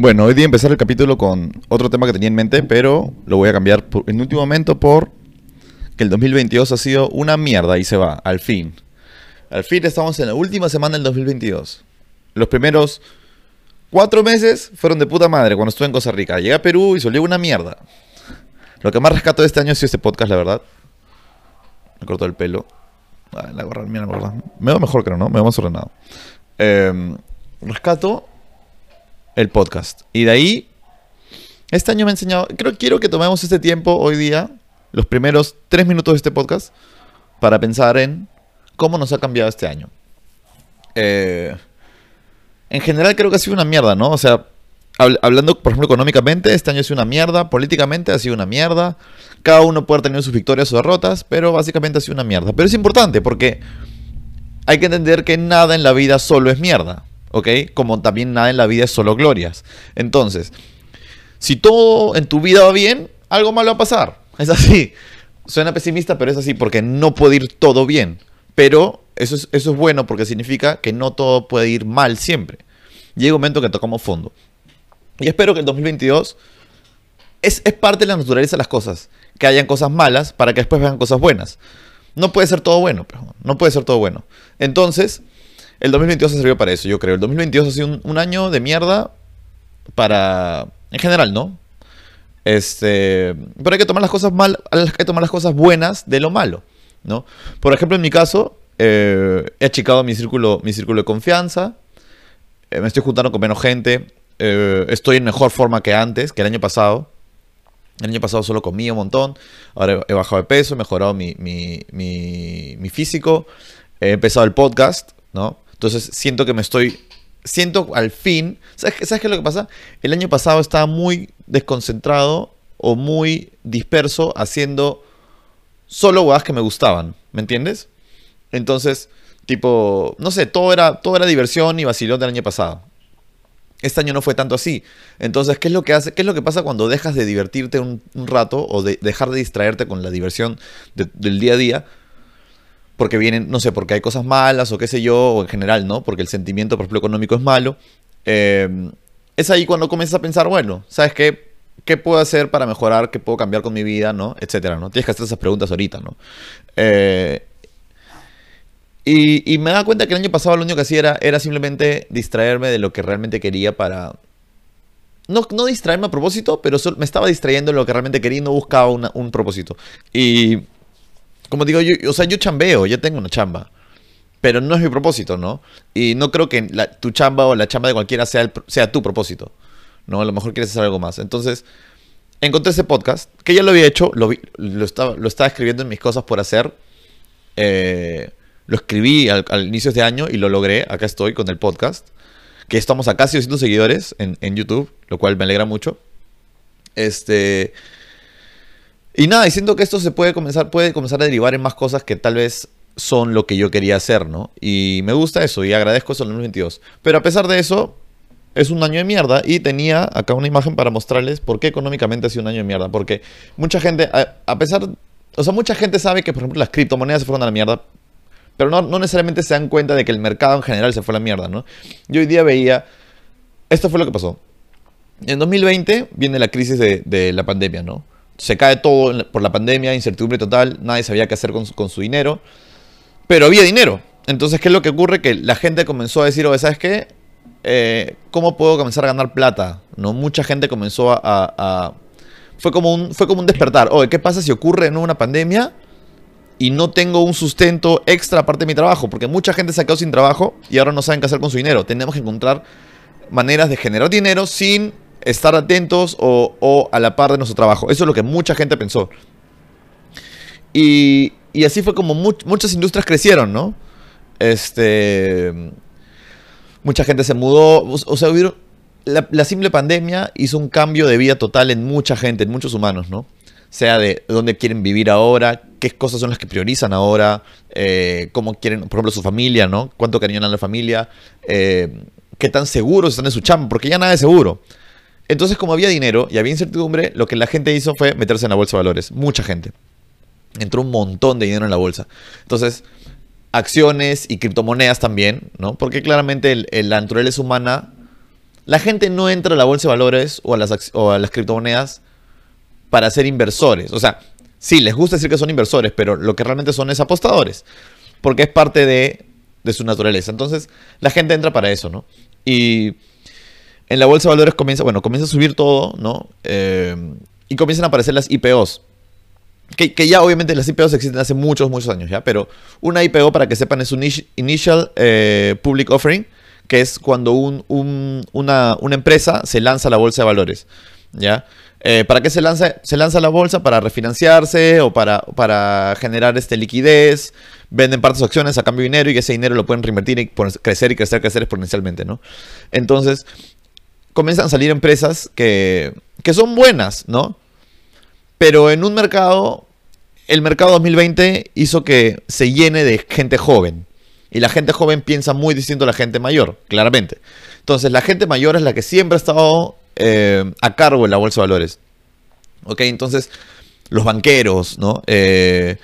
Bueno, hoy día empezar el capítulo con otro tema que tenía en mente, pero lo voy a cambiar en último momento por que el 2022 ha sido una mierda y se va, al fin. Al fin estamos en la última semana del 2022. Los primeros cuatro meses fueron de puta madre cuando estuve en Costa Rica. Llegué a Perú y salió una mierda. Lo que más rescato de este año ha sido este podcast, la verdad. Me cortó el pelo. Ah, la gorra, mira la gorra. Me veo mejor, creo, ¿no? Me veo más ordenado. Eh, rescato el podcast. Y de ahí, este año me ha enseñado, creo quiero que tomemos este tiempo hoy día, los primeros tres minutos de este podcast, para pensar en cómo nos ha cambiado este año. Eh, en general creo que ha sido una mierda, ¿no? O sea, habl- hablando, por ejemplo, económicamente, este año ha sido una mierda, políticamente ha sido una mierda, cada uno puede tener sus victorias o derrotas, pero básicamente ha sido una mierda. Pero es importante porque hay que entender que nada en la vida solo es mierda, ¿ok? Como también nada en la vida es solo glorias. Entonces, si todo en tu vida va bien, algo malo va a pasar. Es así. Suena pesimista, pero es así porque no puede ir todo bien. Pero eso es, eso es bueno porque significa que no todo puede ir mal siempre. Llega un momento que tocamos fondo. Y espero que el 2022 es, es parte de la naturaleza de las cosas. Que hayan cosas malas para que después vean cosas buenas. No puede ser todo bueno, no puede ser todo bueno. Entonces, el 2022 ha servido para eso, yo creo. El 2022 ha sido un, año de mierda para... En general, ¿no? Este, pero hay que tomar las cosas mal, hay que tomar las cosas buenas de lo malo, ¿no? Por ejemplo, en mi caso, eh, he achicado mi círculo, mi círculo de confianza, eh, me estoy juntando con menos gente, eh, estoy en mejor forma que antes, que el año pasado. El año pasado solo comía un montón, ahora he bajado de peso, he mejorado mi, mi, mi físico, he empezado el podcast, ¿no? Entonces siento que me estoy, siento al fin, ¿sabes, qué- ¿sabes qué es lo que pasa? El año pasado estaba muy desconcentrado o muy disperso haciendo solo huevadas que me gustaban, ¿me entiendes? Entonces, tipo, no sé, todo era, todo era diversión y vacilón del año pasado. Este año no fue tanto así. Entonces, ¿qué es lo que hace? ¿Qué es lo que pasa cuando dejas de divertirte un, rato o de dejar de distraerte con la diversión de- del día a día? Porque vienen, no sé, porque hay cosas malas o qué sé yo, o en general, ¿no? Porque el sentimiento, por ejemplo, económico es malo. Eh, es ahí cuando comienzas a pensar, bueno, ¿sabes qué? ¿Qué puedo hacer para mejorar? ¿Qué puedo cambiar con mi vida? ¿No? Etcétera, ¿no? Tienes que hacer esas preguntas ahorita, ¿no? Eh, y, y me da cuenta que el año pasado lo único que hacía era, era simplemente distraerme de lo que realmente quería para... No, no distraerme a propósito, pero me estaba distrayendo de lo que realmente quería y no buscaba una- un propósito. Y como digo, yo, o sea, yo chambeo, ya tengo una chamba. Pero no es mi propósito, ¿no? Y no creo que tu chamba o la chamba de cualquiera sea, sea tu propósito. ¿No? A lo mejor quieres hacer algo más. Entonces, encontré ese podcast, que ya lo había hecho, lo, vi- estaba, lo estaba escribiendo en mis cosas por hacer. Eh, lo escribí al, al inicio de este año y lo logré. Acá estoy con el podcast. Que estamos a casi 200 seguidores en, en YouTube, lo cual me alegra mucho. Este. Y nada, y siento que esto se puede comenzar, puede comenzar a derivar en más cosas que tal vez son lo que yo quería hacer, ¿no? Y me gusta eso y agradezco eso en el 2022. Pero a pesar de eso, es un año de mierda y tenía acá una imagen para mostrarles por qué económicamente ha sido un año de mierda. Porque mucha gente, a, a pesar, o sea, mucha gente sabe que, por ejemplo, las criptomonedas se fueron a la mierda, pero no, no necesariamente se dan cuenta de que el mercado en general se fue a la mierda, ¿no? Yo hoy día veía, esto fue lo que pasó. En 2020 viene la crisis de, de la pandemia, ¿no? Se cae todo por la pandemia, incertidumbre total, nadie sabía qué hacer con su, con su dinero, pero había dinero. Entonces, ¿qué es lo que ocurre? Que la gente comenzó a decir, oye, ¿sabes qué? Eh, ¿Cómo puedo comenzar a ganar plata? ¿No? Mucha gente comenzó a... Fue, como un, fue como un despertar. Oye, ¿qué pasa si ocurre una pandemia y no tengo un sustento extra aparte de mi trabajo? Porque mucha gente se ha quedado sin trabajo y ahora no saben qué hacer con su dinero. Tenemos que encontrar maneras de generar dinero sin estar atentos o, a la par de nuestro trabajo. Eso es lo que mucha gente pensó. Y, así fue como much- muchas industrias crecieron, ¿no? Este. Mucha gente se mudó. O, sea, la, simple pandemia hizo un cambio de vida total en mucha gente, en muchos humanos, ¿no? Sea de dónde quieren vivir ahora, qué cosas son las que priorizan ahora, eh, cómo quieren, por ejemplo, su familia, ¿no? Cuánto dan a la familia, eh, qué tan seguros están en su chamba, porque ya nada es seguro. Entonces, como había dinero y había incertidumbre, lo que la gente hizo fue meterse en la bolsa de valores. Mucha gente. Entró un montón de dinero en la bolsa. Entonces, acciones y criptomonedas también, ¿no? Porque claramente el- el- la naturaleza humana la gente no entra a la bolsa de valores o a las, criptomonedas para ser inversores. O sea, sí, les gusta decir que son inversores, pero lo que realmente son es apostadores, porque es parte de su naturaleza. Entonces, la gente entra para eso, ¿no? Y en la bolsa de valores comienza, bueno, comienza a subir todo, ¿no? Eh, y comienzan a aparecer las IPOs. Que, ya obviamente las IPOs existen hace muchos, muchos años, ¿ya? Pero una IPO, para que sepan, es un Initial eh, Public Offering, que es cuando una, empresa se lanza a la bolsa de valores, ¿ya? Eh, ¿Para qué se lanza? Se lanza a la bolsa para refinanciarse o para, para generar este, liquidez, venden partes de acciones a cambio de dinero y ese dinero lo pueden reinvertir y crecer y crecer, crecer exponencialmente, ¿no? Entonces, comienzan a salir empresas que, que son buenas, ¿no? Pero en un mercado, el mercado 2020 hizo que se llene de gente joven. Y la gente joven piensa muy distinto a la gente mayor, claramente. Entonces, la gente mayor es la que siempre ha estado eh, a cargo en la bolsa de valores. ¿Ok? Entonces, los banqueros, ¿no? Eh,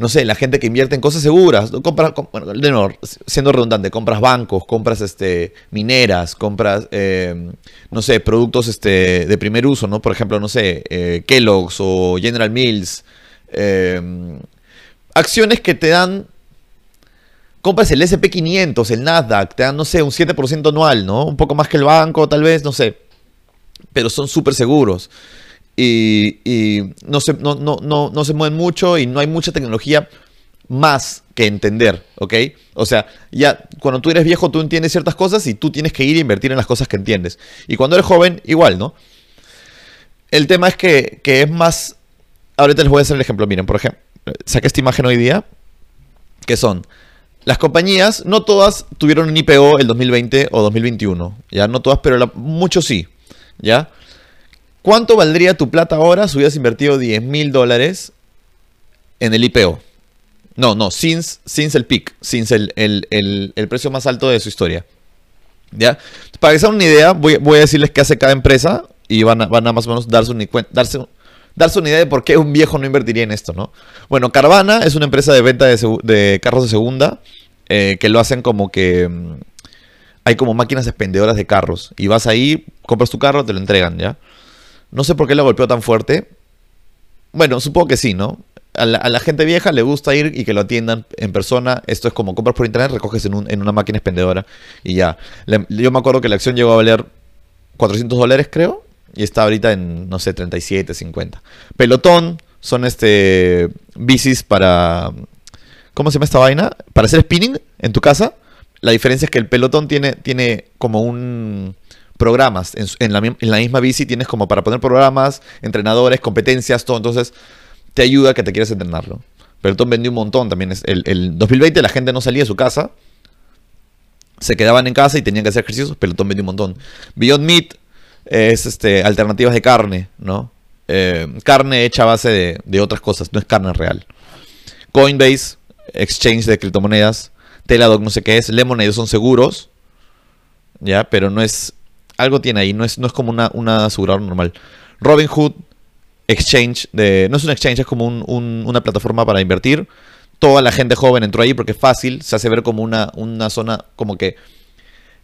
no sé, la gente que invierte en cosas seguras, compras, bueno, siendo redundante, compras bancos, compras este, mineras, compras, eh, no sé, productos este, de primer uso, ¿no? Por ejemplo, no sé, eh, Kellogg's o General Mills. Eh, acciones que te dan, compras el SP500, el Nasdaq, te dan, no sé, un 7% anual, ¿no? Un poco más que el banco, tal vez, no sé. Pero son súper seguros y, no, se, no, no, no, se mueven mucho y no hay mucha tecnología más que entender, ¿ok? O sea, ya cuando tú eres viejo tú entiendes ciertas cosas y tú tienes que ir a invertir en las cosas que entiendes. Y cuando eres joven, igual, ¿no? El tema es que, que es más... Ahorita les voy a hacer el ejemplo. Miren, por ejemplo, saqué esta imagen hoy día, que son... Las compañías, no todas tuvieron un IPO el 2020 o 2021, ya no todas, pero muchos sí, ¿ya? ¿Cuánto valdría tu plata ahora si hubieras invertido 10 mil dólares en el IPO? No, no, since, since el peak, since el, el, precio más alto de su historia. ¿Ya? Para que se hagan una idea, voy, a decirles qué hace cada empresa y van a, van a más o menos darse, un, darse, darse una idea de por qué un viejo no invertiría en esto, ¿no? Bueno, Carvana es una empresa de venta de, carros de segunda eh, que lo hacen como que mm, hay como máquinas expendedoras de carros y vas ahí, compras tu carro, te lo entregan, ¿ya? No sé por qué la golpeó tan fuerte. Bueno, supongo que sí, ¿no? A la, gente vieja le gusta ir y que lo atiendan en persona. Esto es como compras por internet, recoges en, una máquina expendedora y ya. yo me acuerdo que la acción llegó a valer 400 dólares, creo. Y está ahorita en, no sé, 37, 50. Pelotón son este bicis para... ¿Cómo se llama esta vaina? Para hacer spinning en tu casa. La diferencia es que el pelotón tiene, tiene como un programas. En, la, misma bici tienes como para poner programas, entrenadores, competencias, todo. Entonces te ayuda que te quieras entrenarlo. Pelotón vendió un montón también. El, el 2020 la gente no salía de su casa. Se quedaban en casa y tenían que hacer ejercicios. Pelotón vendió un montón. Beyond Meat es este, alternativas de carne, ¿no? Eh, carne hecha a base de, de, otras cosas, no es carne real. Coinbase, exchange de criptomonedas. Teladoc, no sé qué es. Lemonade son seguros, ¿ya? Pero no es algo tiene ahí, no es, no es como una, una aseguradora normal. Robinhood, exchange, no es un exchange, es como una plataforma para invertir. Toda la gente joven entró ahí porque es fácil, se hace ver como una, una zona, como que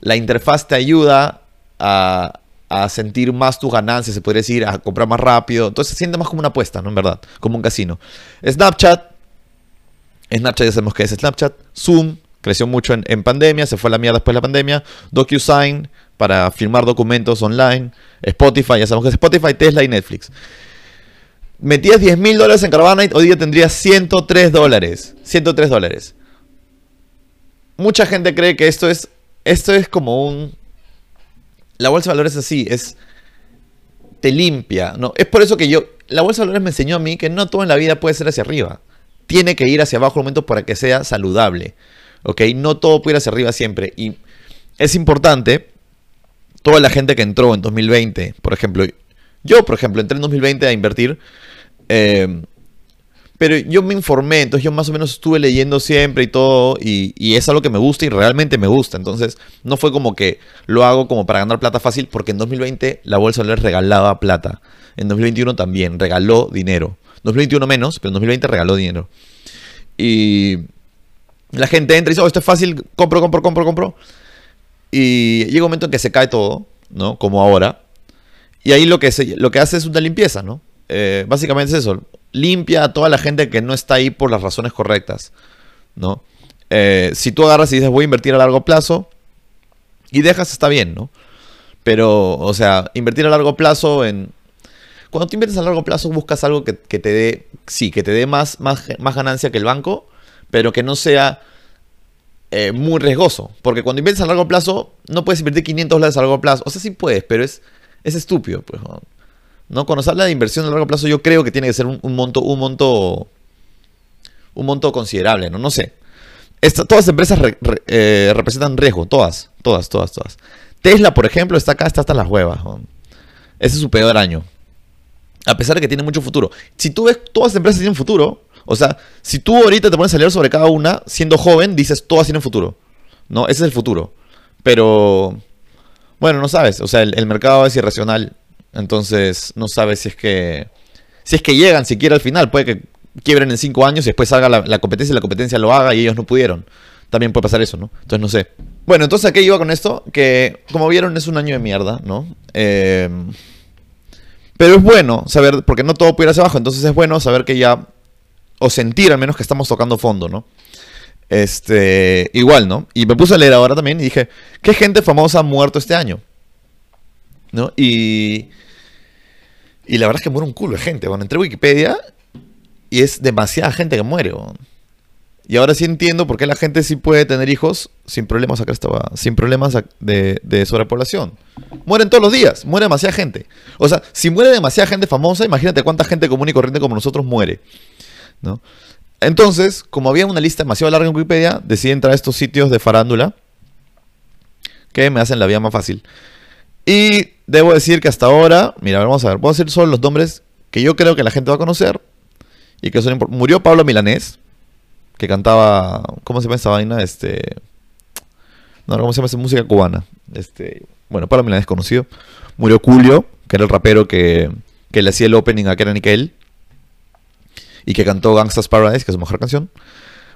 la interfaz te ayuda a, a sentir más tus ganancias, se podría decir, a comprar más rápido. Entonces se siente más como una apuesta, ¿no? En verdad, como un casino. Snapchat, Snapchat ya sabemos que es Snapchat. Zoom, creció mucho en, en pandemia, se fue a la mierda después de la pandemia. DocuSign, para firmar documentos online. Spotify, ya sabemos que es Spotify, Tesla y Netflix. Metías 10 mil dólares en Carbonite, hoy día tendrías 103 dólares. 103 dólares. Mucha gente cree que esto es, esto es como un... La bolsa de valores es así, es... Te limpia, ¿no? Es por eso que yo... La bolsa de valores me enseñó a mí que no todo en la vida puede ser hacia arriba. Tiene que ir hacia abajo un momento para que sea saludable. ¿Ok? No todo puede ir hacia arriba siempre. Y es importante toda la gente que entró en 2020, por ejemplo, yo, por ejemplo, entré en 2020 a invertir, eh, pero yo me informé, entonces yo más o menos estuve leyendo siempre y todo, y, es algo que me gusta y realmente me gusta. Entonces, no fue como que lo hago como para ganar plata fácil, porque en 2020 la bolsa les regalaba plata. En 2021 también regaló dinero. 2021 menos, pero en 2020 regaló dinero. Y la gente entra y dice, oh, esto es fácil, compro, compro, compro, compro. Y llega un momento en que se cae todo. ¿no? Como ahora. Y ahí lo que, se, lo que hace es una limpieza, ¿no? Eh, básicamente es eso. Limpia a toda la gente que no está ahí por las razones correctas, ¿no? Eh, si tú agarras y dices voy a invertir a largo plazo y dejas, está bien, ¿no? Pero, o sea, invertir a largo plazo en... Cuando tú inviertes a largo plazo buscas algo que, te dé, sí, que te dé más, más, más ganancia que el banco, pero que no sea eh, muy riesgoso. Porque cuando inviertes a largo plazo, no puedes invertir 500 dólares a largo plazo. O sea, sí puedes, pero es, es estúpido. Pues, ¿no? Cuando se habla de inversión a largo plazo, yo creo que tiene que ser un, monto, un monto, un monto considerable, ¿no? No sé. todas las empresas eh, representan riesgo, todas, todas, todas, todas. Tesla, por ejemplo, está acá, está hasta las huevas. Ese es su peor año. A pesar de que tiene mucho futuro. Si tú ves, todas las empresas tienen futuro. O sea, si tú ahorita te pones a leer sobre cada una, siendo joven, dices, todas tienen futuro. ¿No? Ese es el futuro. Pero, bueno, no sabes. O sea, el, mercado es irracional. Entonces, no sabes si es que... Si es que llegan siquiera al final. Puede que quiebren en cinco años y después salga la, competencia y la competencia lo haga y ellos no pudieron. También puede pasar eso, ¿no? Entonces, no sé. Bueno, entonces, ¿a qué iba con esto? Que, como vieron, es un año de mierda, ¿no? Eh, pero es bueno saber, porque no todo puede ir hacia abajo, entonces es bueno saber que ya o sentir al menos que estamos tocando fondo, ¿no? Este, igual, ¿no? Y me puse a leer ahora también y dije, ¿qué gente famosa ha muerto este año? ¿No? Y, y la verdad es que muere un culo de gente. Bueno, entré a Wikipedia y es demasiada gente que muere. Y ahora sí entiendo por qué la gente sí puede tener hijos sin problemas acá estaba, sin problemas de, de, sobrepoblación. Mueren todos los días, muere demasiada gente. O sea, si muere demasiada gente famosa, imagínate cuánta gente común y corriente como nosotros muere. Entonces, como había una lista demasiado larga en Wikipedia, decidí entrar a estos sitios de farándula que me hacen la vida más fácil. Y debo decir que hasta ahora, mira, vamos a ver, voy a decir solo los nombres que yo creo que la gente va a conocer y que son Murió Pablo Milanés, que cantaba, ¿cómo se llama esa vaina? Este, no, ¿cómo se llama esa música cubana? Este, bueno, Pablo Milanés conocido. Murió Julio, que era el rapero que, le hacía el opening a Kera Nickel y que cantó Gangsta's Paradise, que es su mejor canción.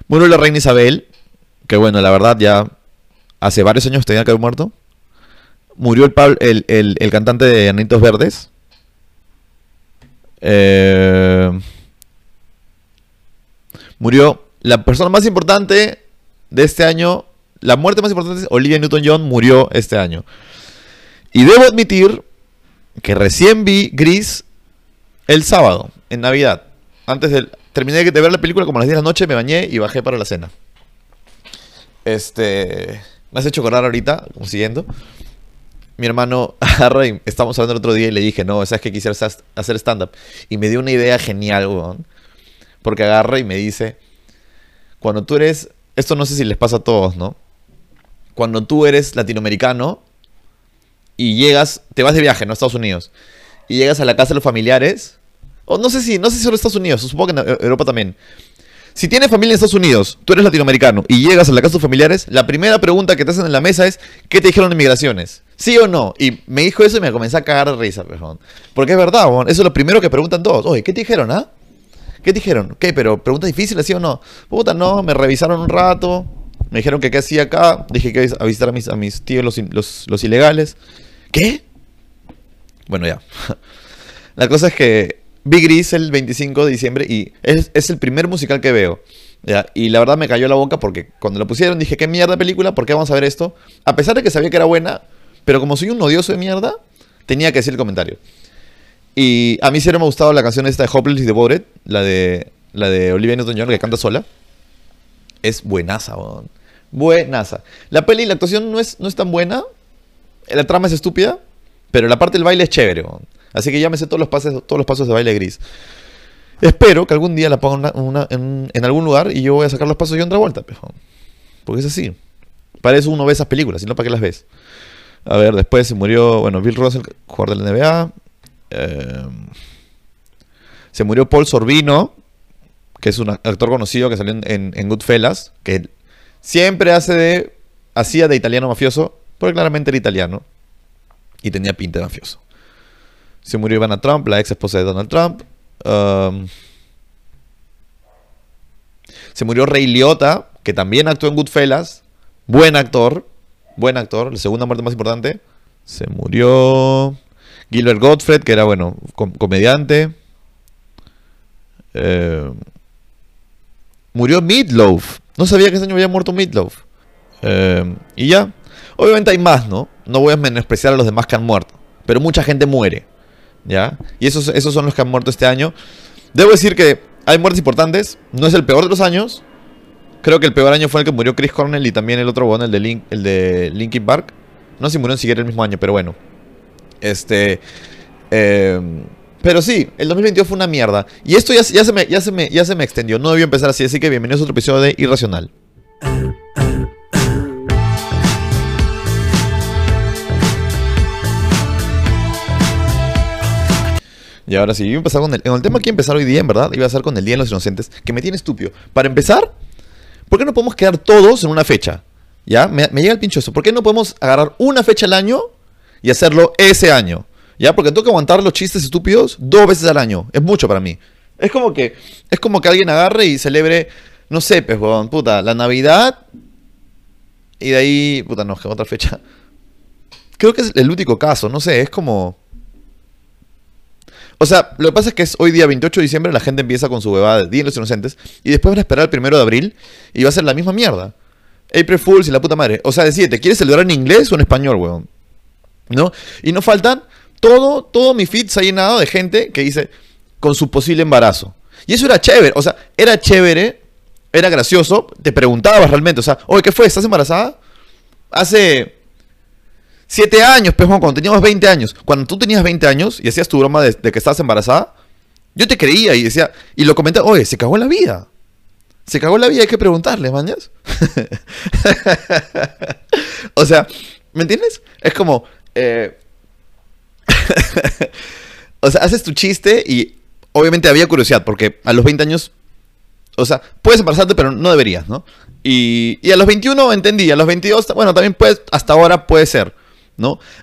Murió la reina Isabel, que bueno, la verdad ya hace varios años tenía que haber muerto. Murió el, el, cantante de Anitos Verdes. Eh, murió la persona más importante de este año, la muerte más importante, Olivia Newton-John, murió este año. Y debo admitir que recién vi Gris el sábado, en Navidad. Antes de... Terminé de ver la película como a las 10 de la noche, me bañé y bajé para la cena. Este... Me has hecho acordar ahorita, como siguiendo. Mi hermano agarra y estamos hablando el otro día y le dije, no, sabes que quisiera hacer stand-up. Y me dio una idea genial, weón. Porque agarra y me dice, cuando tú eres, esto no sé si les pasa a todos, ¿no? Cuando tú eres latinoamericano y llegas, te vas de viaje, ¿no? A Estados Unidos. Y llegas a la casa de los familiares no sé si, no sé si solo Estados Unidos, supongo que en Europa también. Si tienes familia en Estados Unidos, tú eres latinoamericano y llegas a la casa de tus familiares, la primera pregunta que te hacen en la mesa es ¿qué te dijeron en migraciones? ¿Sí o no? Y me dijo eso y me comencé a cagar de risa, perdón. Porque es verdad, eso es lo primero que preguntan todos. Oye, ¿qué te dijeron, ah? ¿Qué te dijeron? ¿Qué? Pero pregunta difícil, ¿sí o no? Puta, no, me revisaron un rato, me dijeron que qué hacía acá, dije que iba a visitar a mis, a mis tíos los, los, los ilegales. ¿Qué? Bueno, ya. La cosa es que vi Gris el 25 de diciembre y es, el primer musical que veo. Y la verdad me cayó la boca porque cuando lo pusieron dije, ¿qué mierda película? ¿Por qué vamos a ver esto? A pesar de que sabía que era buena, pero como soy un odioso de mierda, tenía que decir el comentario. Y a mí siempre me ha gustado la canción esta de Hopeless y Devoted, la de, la de Olivia Newton-John que canta sola. Es buenaza, Buenaza. La peli, la actuación no es, no es tan buena, la trama es estúpida, pero la parte del baile es chévere, Así que sé todos los, pasos, todos los pasos de baile gris. Espero que algún día la ponga en, algún lugar y yo voy a sacar los pasos yo otra vuelta. Porque es así. Para eso uno ve esas películas, si no, ¿para qué las ves? A ver, después se murió, bueno, Bill Russell, jugador de la NBA. Se murió Paul Sorbino, que es un actor conocido que salió en, en, Goodfellas, que siempre hace de, hacía de italiano mafioso, porque claramente era italiano y tenía pinta de mafioso. Se murió Ivana Trump, la ex esposa de Donald Trump. Um, se murió Ray Liotta, que también actuó en Goodfellas. Buen actor. Buen actor. La segunda muerte más importante. Se murió. Gilbert Gottfried, que era, bueno, comediante. Eh, murió Meatloaf. No sabía que ese año había muerto Meatloaf. Eh, y ya. Obviamente hay más, ¿no? No voy a menospreciar a los demás que han muerto. Pero mucha gente muere. ¿Ya? Y esos, esos son los que han muerto este año. Debo decir que hay muertes importantes. No es el peor de los años. Creo que el peor año fue el que murió Chris Cornell y también el otro bueno, el de, Link, el de Linkin Park. No sé si murieron siquiera el mismo año, pero bueno. Este. Em, pero sí, el 2022 fue una mierda. Y esto ya, ya, se me, ya, se me, ya se me extendió. No debió empezar así. Así que bienvenidos a otro episodio de Irracional. Y ahora sí, iba a empezar con el, tema que iba a empezar hoy día, en verdad, iba a ser con el Día de los Inocentes, que me tiene estúpido. Para empezar, ¿por qué no podemos quedar todos en una fecha? ¿Ya? Me, llega el pincho eso. ¿Por qué no podemos agarrar una fecha al año y hacerlo ese año? ¿Ya? Porque tengo que aguantar los chistes estúpidos dos veces al año. Es mucho para mí. Es como que, es como que alguien agarre y celebre, no sé, pues, puta, la Navidad. Y de ahí, puta, no, otra fecha. Creo que es el único caso, no sé, es como... O sea, lo que pasa es que es hoy día 28 de diciembre, la gente empieza con su bebada de Día de los Inocentes, y después van a esperar el primero de abril y va a ser la misma mierda. April Fools y la puta madre. O sea, decide, ¿quieres celebrar en inglés o en español, weón? ¿No? Y no faltan, todo, todo mi feed se ha llenado de gente que dice con su posible embarazo. Y eso era chévere, o sea, era chévere, era gracioso, te preguntabas realmente, o sea, oye, ¿qué fue? ¿Estás embarazada? Hace Siete años, pues, cuando teníamos 20 años. Cuando tú tenías 20 años y hacías tu broma de, que estabas embarazada, yo te creía y decía, y lo comentaba, oye, se cagó la vida. Se cagó la vida, hay que preguntarle, mañas. o sea, ¿me entiendes? Es como, eh, o sea, haces tu chiste y obviamente había curiosidad, porque a los 20 años, o sea, puedes embarazarte, pero no deberías, ¿no? Y, y a los 21 entendí, a los 22, bueno, también puedes, hasta ahora puede ser.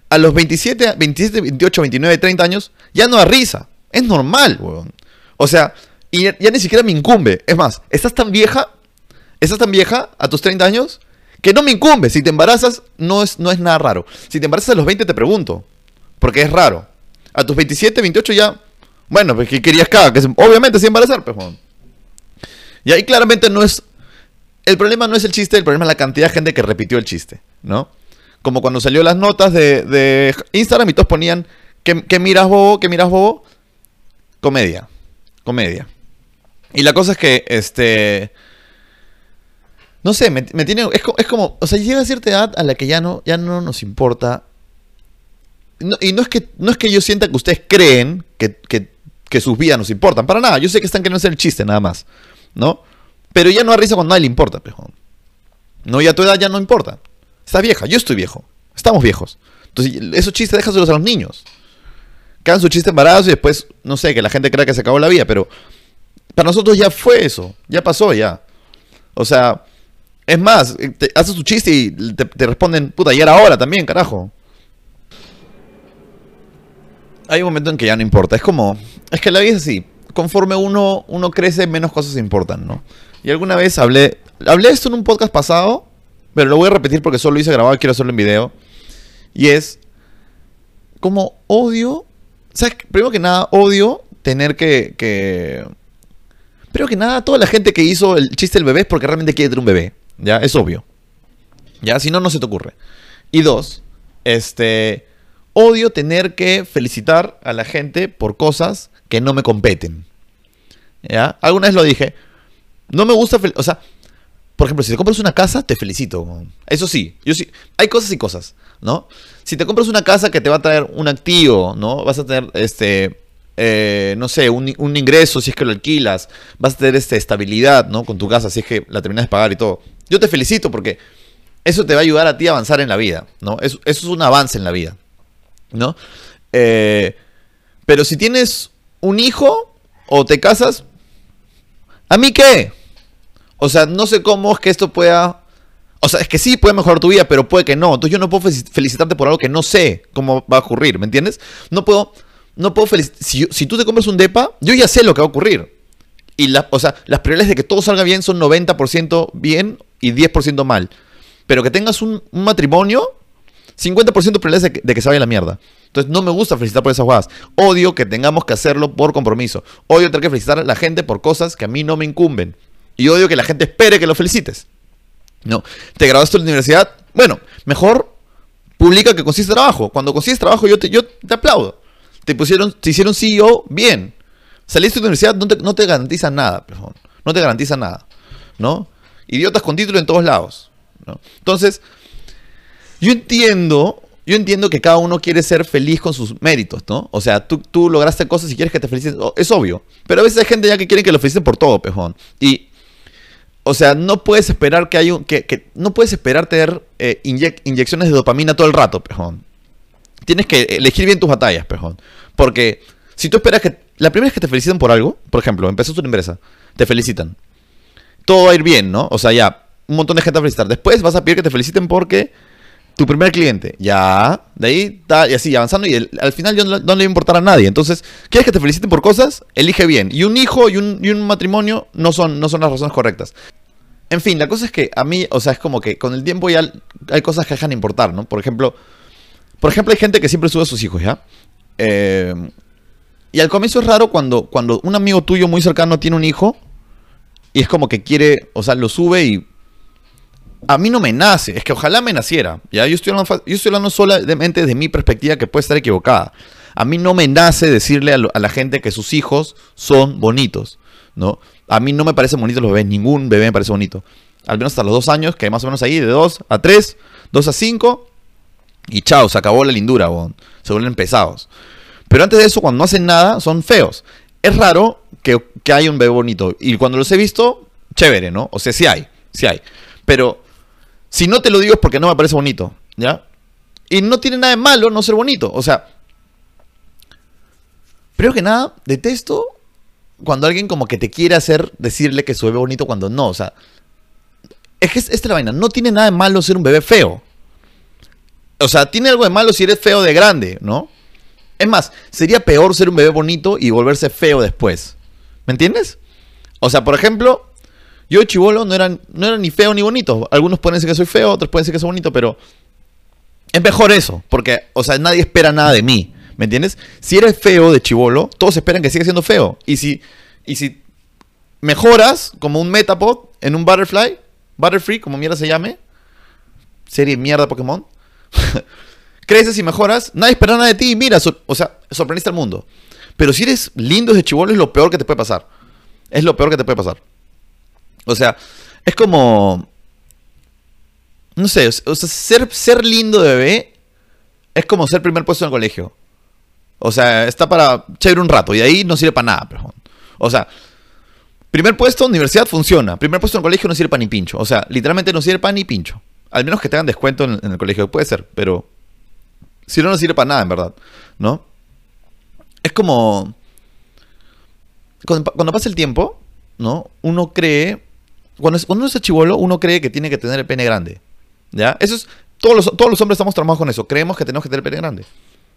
A los 27, 27, 28, 29, 30 años, ya no da risa. Es normal, weón. O sea, y ya, ni siquiera me incumbe. Es más, estás tan vieja, estás tan vieja a tus 30 años, que no me incumbe. Si te embarazas, no es, no es nada raro. Si te embarazas a los 20, te pregunto. Porque es raro. A tus 27, 28 ya. Bueno, pues que querías cada, que obviamente sin embarazar, pues, Y ahí claramente no es. El problema no es el chiste, el problema es la cantidad de gente que repitió el chiste, ¿no? Como cuando salió las notas de, Instagram y todos ponían, ¿qué, miras vos? ¿Qué miras vos? Comedia. Comedia. Y la cosa es que, este... No sé, me, tiene... Es, como... O sea, llega a cierta edad a la que ya no, ya no nos importa. y no es, que, no es que yo sienta que ustedes creen que, sus vidas nos importan. Para nada. Yo sé que están queriendo hacer el chiste nada más. ¿No? Pero ya no da risa cuando a nadie le importa, pejo. No, ya tu edad ya no importa. Está vieja, yo estoy viejo. Estamos viejos. Entonces, esos chistes déjaselos a los niños. Que hagan su chiste embarazo y después, no sé, que la gente crea que se acabó la vida, pero para nosotros ya fue eso. Ya pasó, ya. O sea, es más, haces tu chiste y te, responden, puta, y era ahora también, carajo. Hay un momento en que ya no importa. Es como, es que la vida es así. Conforme uno, uno crece, menos cosas importan, ¿no? Y alguna vez hablé, hablé esto en un podcast pasado pero lo voy a repetir porque solo lo hice grabado quiero hacerlo en video. Y es como odio. ¿Sabes? Primero que nada, odio tener que, que. Primero que nada, toda la gente que hizo el chiste del bebé es porque realmente quiere tener un bebé. Ya, es obvio. Ya, si no, no se te ocurre. Y dos, este. Odio tener que felicitar a la gente por cosas que no me competen. ¿Ya? Alguna vez lo dije. No me gusta. O sea, por ejemplo, si te compras una casa, te felicito. Eso sí, yo sí. Hay cosas y cosas, ¿no? Si te compras una casa que te va a traer un activo, ¿no? Vas a tener, este, eh, no sé, un, ingreso si es que lo alquilas. Vas a tener este, estabilidad, ¿no? Con tu casa si es que la terminas de pagar y todo. Yo te felicito porque eso te va a ayudar a ti a avanzar en la vida, ¿no? Eso, es un avance en la vida, ¿no? Eh, pero si tienes un hijo o te casas, ¿a mí qué? O sea, no sé cómo es que esto pueda... O sea, es que sí puede mejorar tu vida, pero puede que no. Entonces yo no puedo felicitarte por algo que no sé cómo va a ocurrir, ¿me entiendes? No puedo... No puedo si, si tú te compras un DEPA, yo ya sé lo que va a ocurrir. Y la, o sea, las prioridades de que todo salga bien son 90% bien y 10% mal. Pero que tengas un, matrimonio, 50% de probabilidades de que, de se vaya la mierda. Entonces no me gusta felicitar por esas jugadas. Odio que tengamos que hacerlo por compromiso. Odio tener que felicitar a la gente por cosas que a mí no me incumben. Y odio que la gente espere que lo felicites. No. ¿Te graduaste en la universidad? Bueno, mejor publica que consigues trabajo. Cuando consigues trabajo yo te, yo te aplaudo. Te pusieron, te hicieron CEO, bien. Saliste de la universidad, no te, no te garantiza nada, perdón. No te garantiza nada. ¿No? Idiotas con título en todos lados. ¿no? Entonces, yo entiendo, yo entiendo que cada uno quiere ser feliz con sus méritos, ¿no? O sea, tú, tú lograste cosas y quieres que te feliciten. Es obvio. Pero a veces hay gente ya que quiere que lo feliciten por todo, pejón. Y, o sea, no puedes esperar que hay un. que, que- no puedes esperar tener eh, inyec- inyecciones de dopamina todo el rato, pejón. Tienes que elegir bien tus batallas, pejón. Porque si tú esperas que. La primera vez que te felicitan por algo, por ejemplo, empezaste una empresa, te felicitan. Todo va a ir bien, ¿no? O sea, ya, un montón de gente a felicitar. Después vas a pedir que te feliciten porque tu primer cliente, ya, de ahí, ta- y así, avanzando, y el- al final yo no, le va a importar a nadie. Entonces, ¿quieres que te feliciten por cosas? Elige bien. Y un hijo y un, y un matrimonio no son, no son las razones correctas. En fin, la cosa es que a mí, o sea, es como que con el tiempo ya hay cosas que dejan de importar, ¿no? Por ejemplo, por ejemplo, hay gente que siempre sube a sus hijos, ¿ya? Eh, y al comienzo es raro cuando, cuando un amigo tuyo muy cercano tiene un hijo y es como que quiere, o sea, lo sube y a mí no me nace, es que ojalá me naciera. Ya, yo estoy hablando, yo estoy hablando solamente desde mi perspectiva que puede estar equivocada. A mí no me nace decirle a, la gente que sus hijos son bonitos, ¿no? A mí no me parecen bonitos los bebés, ningún bebé me parece bonito. Al menos hasta los dos años, que más o menos ahí, de dos a tres, dos a cinco, y chao, se acabó la lindura, weón. se vuelven pesados. Pero antes de eso, cuando no hacen nada, son feos. Es raro que, que haya un bebé bonito. Y cuando los he visto, chévere, ¿no? O sea, sí hay, sí hay. Pero si no te lo digo es porque no me parece bonito, ¿ya? Y no tiene nada de malo no ser bonito. O sea, primero que nada, detesto cuando alguien como que te quiere hacer decirle que su bebé bonito cuando no. O sea, es que es- esta es la vaina. No tiene nada de malo ser un bebé feo. O sea, tiene algo de malo si eres feo de grande, ¿no? Es más, sería peor ser un bebé bonito y volverse feo después. ¿Me entiendes? O sea, por ejemplo, yo de chivolo no era, no era ni feo ni bonito. Algunos pueden decir que soy feo, otros pueden decir que soy bonito, pero es mejor eso, porque, o sea, nadie espera nada de mí. ¿Me entiendes? Si eres feo de chivolo, todos esperan que sigas siendo feo. Y si, y si mejoras como un Metapod en un Butterfly, Butterfree, como mierda se llame, serie mierda Pokémon, creces y mejoras, nadie espera nada de ti y mira, o sea, sorprendiste al mundo. Pero si eres lindo desde chivolo es lo peor que te puede pasar. Es lo peor que te puede pasar. O sea, es como... No sé, o sea, ser, ser lindo bebé es como ser primer puesto en el colegio. O sea, está para chévere un rato y ahí no sirve para nada. O sea, primer puesto en universidad funciona. Primer puesto en el colegio no sirve para ni pincho. O sea, literalmente no sirve para ni pincho. Al menos que tengan descuento en, el colegio. Puede ser, pero... Si no, no sirve para nada, en verdad. ¿No? Es como... Cuando, cuando pasa el tiempo, ¿no? Uno cree... Cuando, uno es chivolo, uno cree que tiene que tener el pene grande. ¿Ya? Eso es... Todos los, todos los hombres estamos traumados con eso. Creemos que tenemos que tener el pene grande.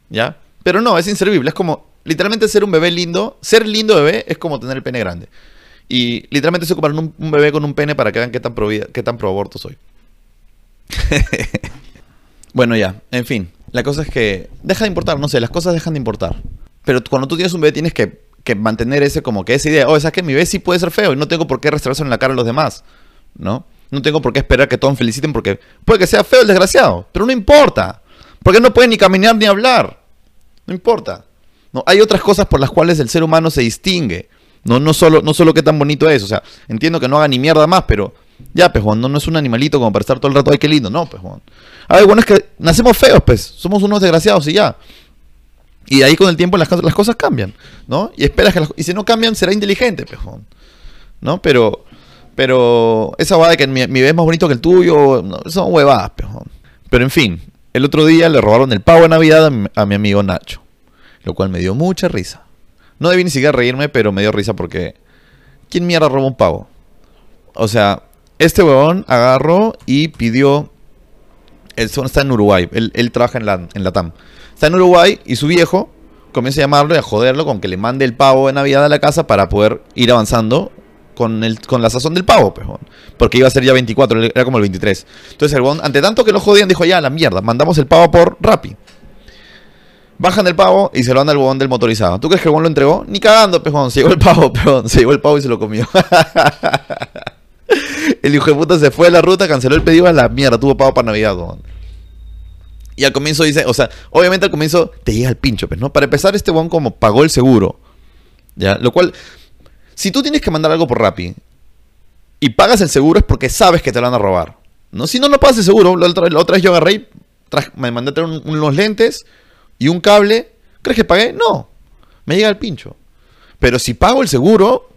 ¿Ya? Pero no, es inservible. Es como... Literalmente ser un bebé lindo... Ser lindo bebé es como tener el pene grande. Y literalmente se comparan un, un bebé con un pene para que vean qué tan pro, qué tan pro soy. Bueno, ya, en fin. La cosa es que deja de importar, no sé, las cosas dejan de importar. Pero cuando tú tienes un bebé tienes que, que mantener ese como que esa idea, oh, ¿sabes que Mi bebé sí puede ser feo y no tengo por qué restaurárselo en la cara a los demás, ¿no? No tengo por qué esperar que todos me feliciten porque puede que sea feo el desgraciado, pero no importa. Porque no puede ni caminar ni hablar. No importa. No, hay otras cosas por las cuales el ser humano se distingue. No, no solo, no solo qué tan bonito es. O sea, entiendo que no haga ni mierda más, pero ya, pues, Juan, no, no es un animalito como para estar todo el rato, ay, qué lindo. No, pues, Juan. A ver, bueno, es que nacemos feos, pues. Somos unos desgraciados y ya. Y ahí con el tiempo las, cosas- cambian, ¿no? Y esperas que las- y si no cambian, será inteligente, Juan. ¿No? Pero, pero esa huevada de que mi, mi bebé es más bonito que el tuyo, son huevadas, Juan. Pero en fin, el otro día le robaron el pavo de Navidad a mi, amigo Nacho, lo cual me dio mucha risa. No debí ni siquiera reírme, pero me dio risa porque ¿quién mierda roba un pavo? O sea, este huevón agarró y pidió el son está en Uruguay, él, él trabaja en la, en la TAM. Está en Uruguay y su viejo comienza a llamarlo y a joderlo con que le mande el pavo de Navidad a la casa para poder ir avanzando con, el, con la sazón del pavo, pejón. Porque iba a ser ya 24, era como el 23. Entonces el huevón, ante tanto que lo jodían, dijo, ya, la mierda, mandamos el pavo por Rappi. Bajan el pavo y se lo dan al huevón del motorizado. ¿Tú crees que el huevón lo entregó? Ni cagando, pejón. Se llevó el pavo, pejón. Se llevó el pavo y se lo comió. el hijo de puta se fue a la ruta, canceló el pedido a la mierda. Tuvo pavo para Navidad, huevón. Y al comienzo dice, o sea, obviamente al comienzo te llega el pincho, pues, ¿no? Para empezar, este huevón como pagó el seguro. ¿Ya? Lo cual, si tú tienes que mandar algo por Rappi y pagas el seguro es porque sabes que te lo van a robar. ¿no? Si no, no pagas el seguro. La otra, la otra vez yo agarré me mandé a traer unos lentes y un cable, ¿crees que pagué? No, me llega el pincho. Pero si pago el seguro,